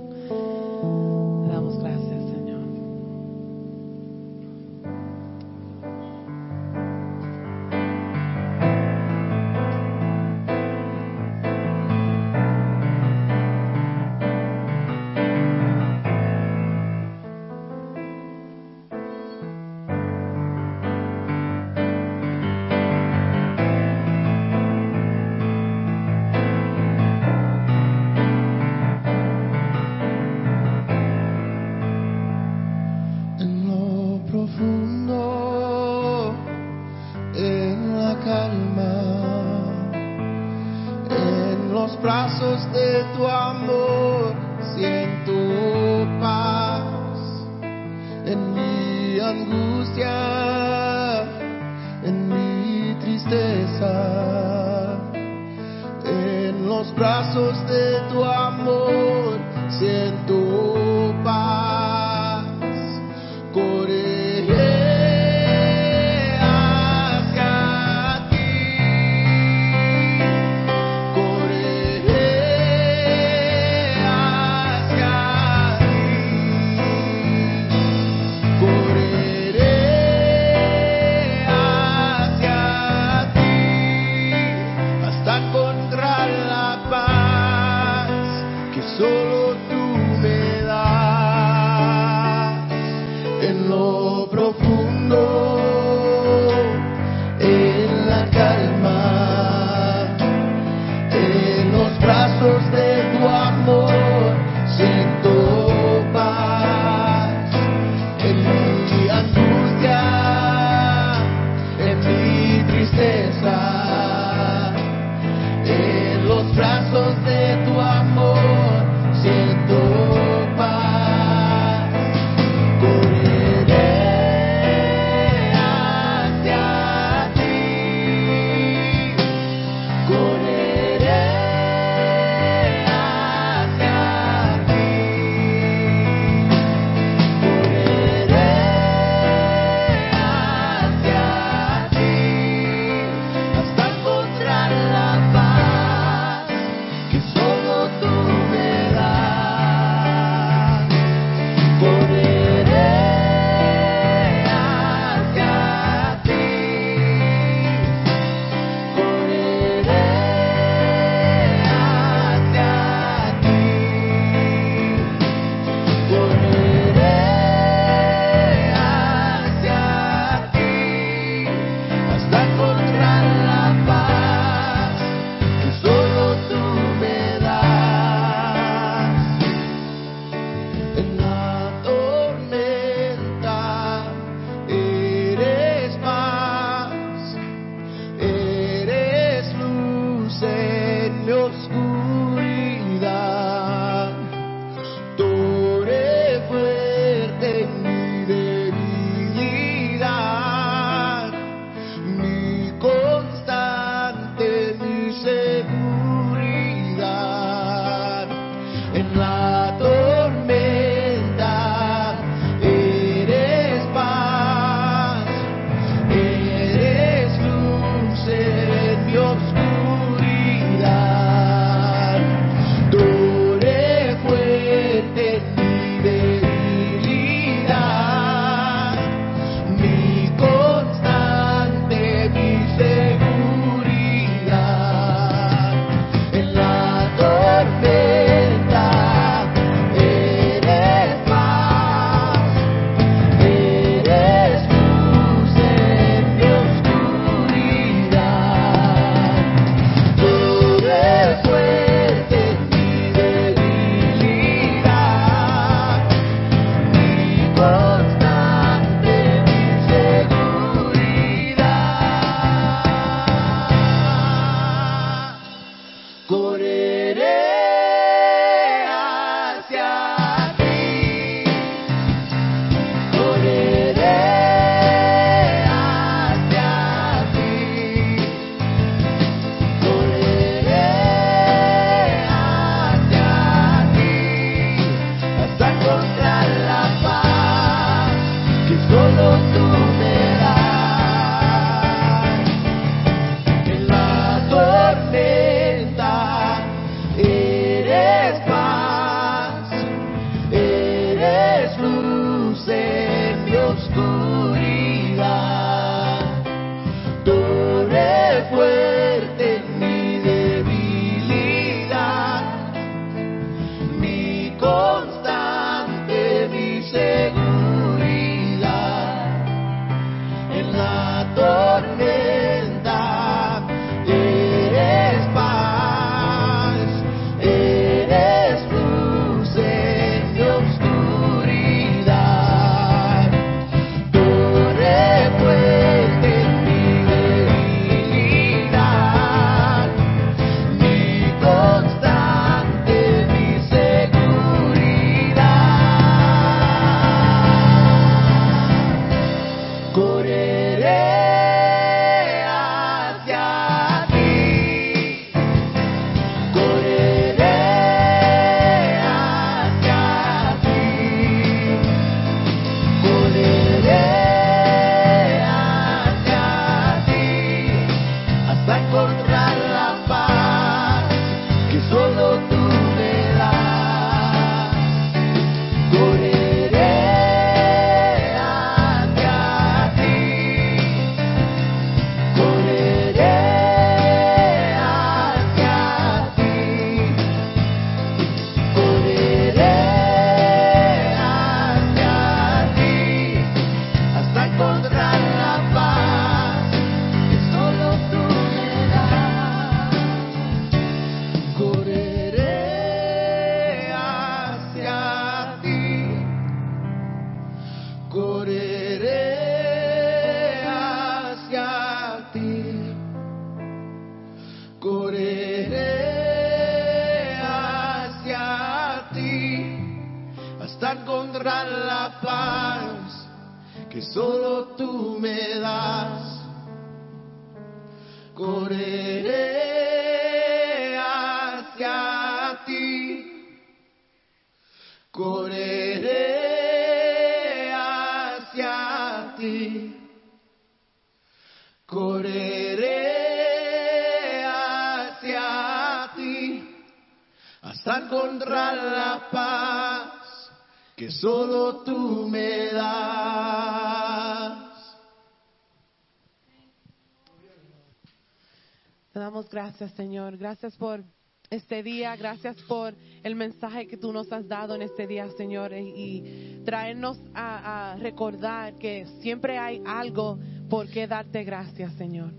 C: Gracias, Señor.
F: Gracias por este día. Gracias por el mensaje que tú nos has dado en este día, Señor. Y, traernos a, a recordar que siempre hay algo por qué darte gracias, Señor.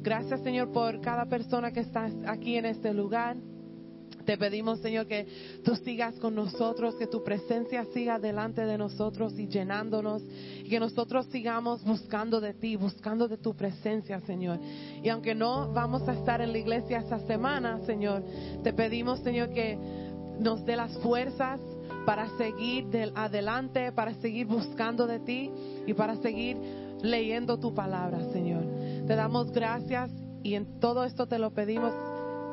F: Gracias, Señor, por cada persona que está aquí en este lugar. Te pedimos, Señor, que tú sigas con nosotros, que tu presencia siga delante de nosotros y llenándonos, que nosotros sigamos buscando de ti, buscando de tu presencia, Señor. Y aunque no vamos a estar en la iglesia esta semana, Señor, te pedimos, Señor, que nos dé las fuerzas para seguir del- adelante, para seguir buscando de ti y para seguir leyendo tu palabra, Señor. Te damos gracias y en todo esto te lo pedimos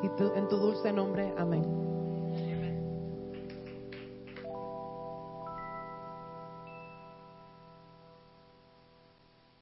F: y tu- en tu dulce nombre. Amén.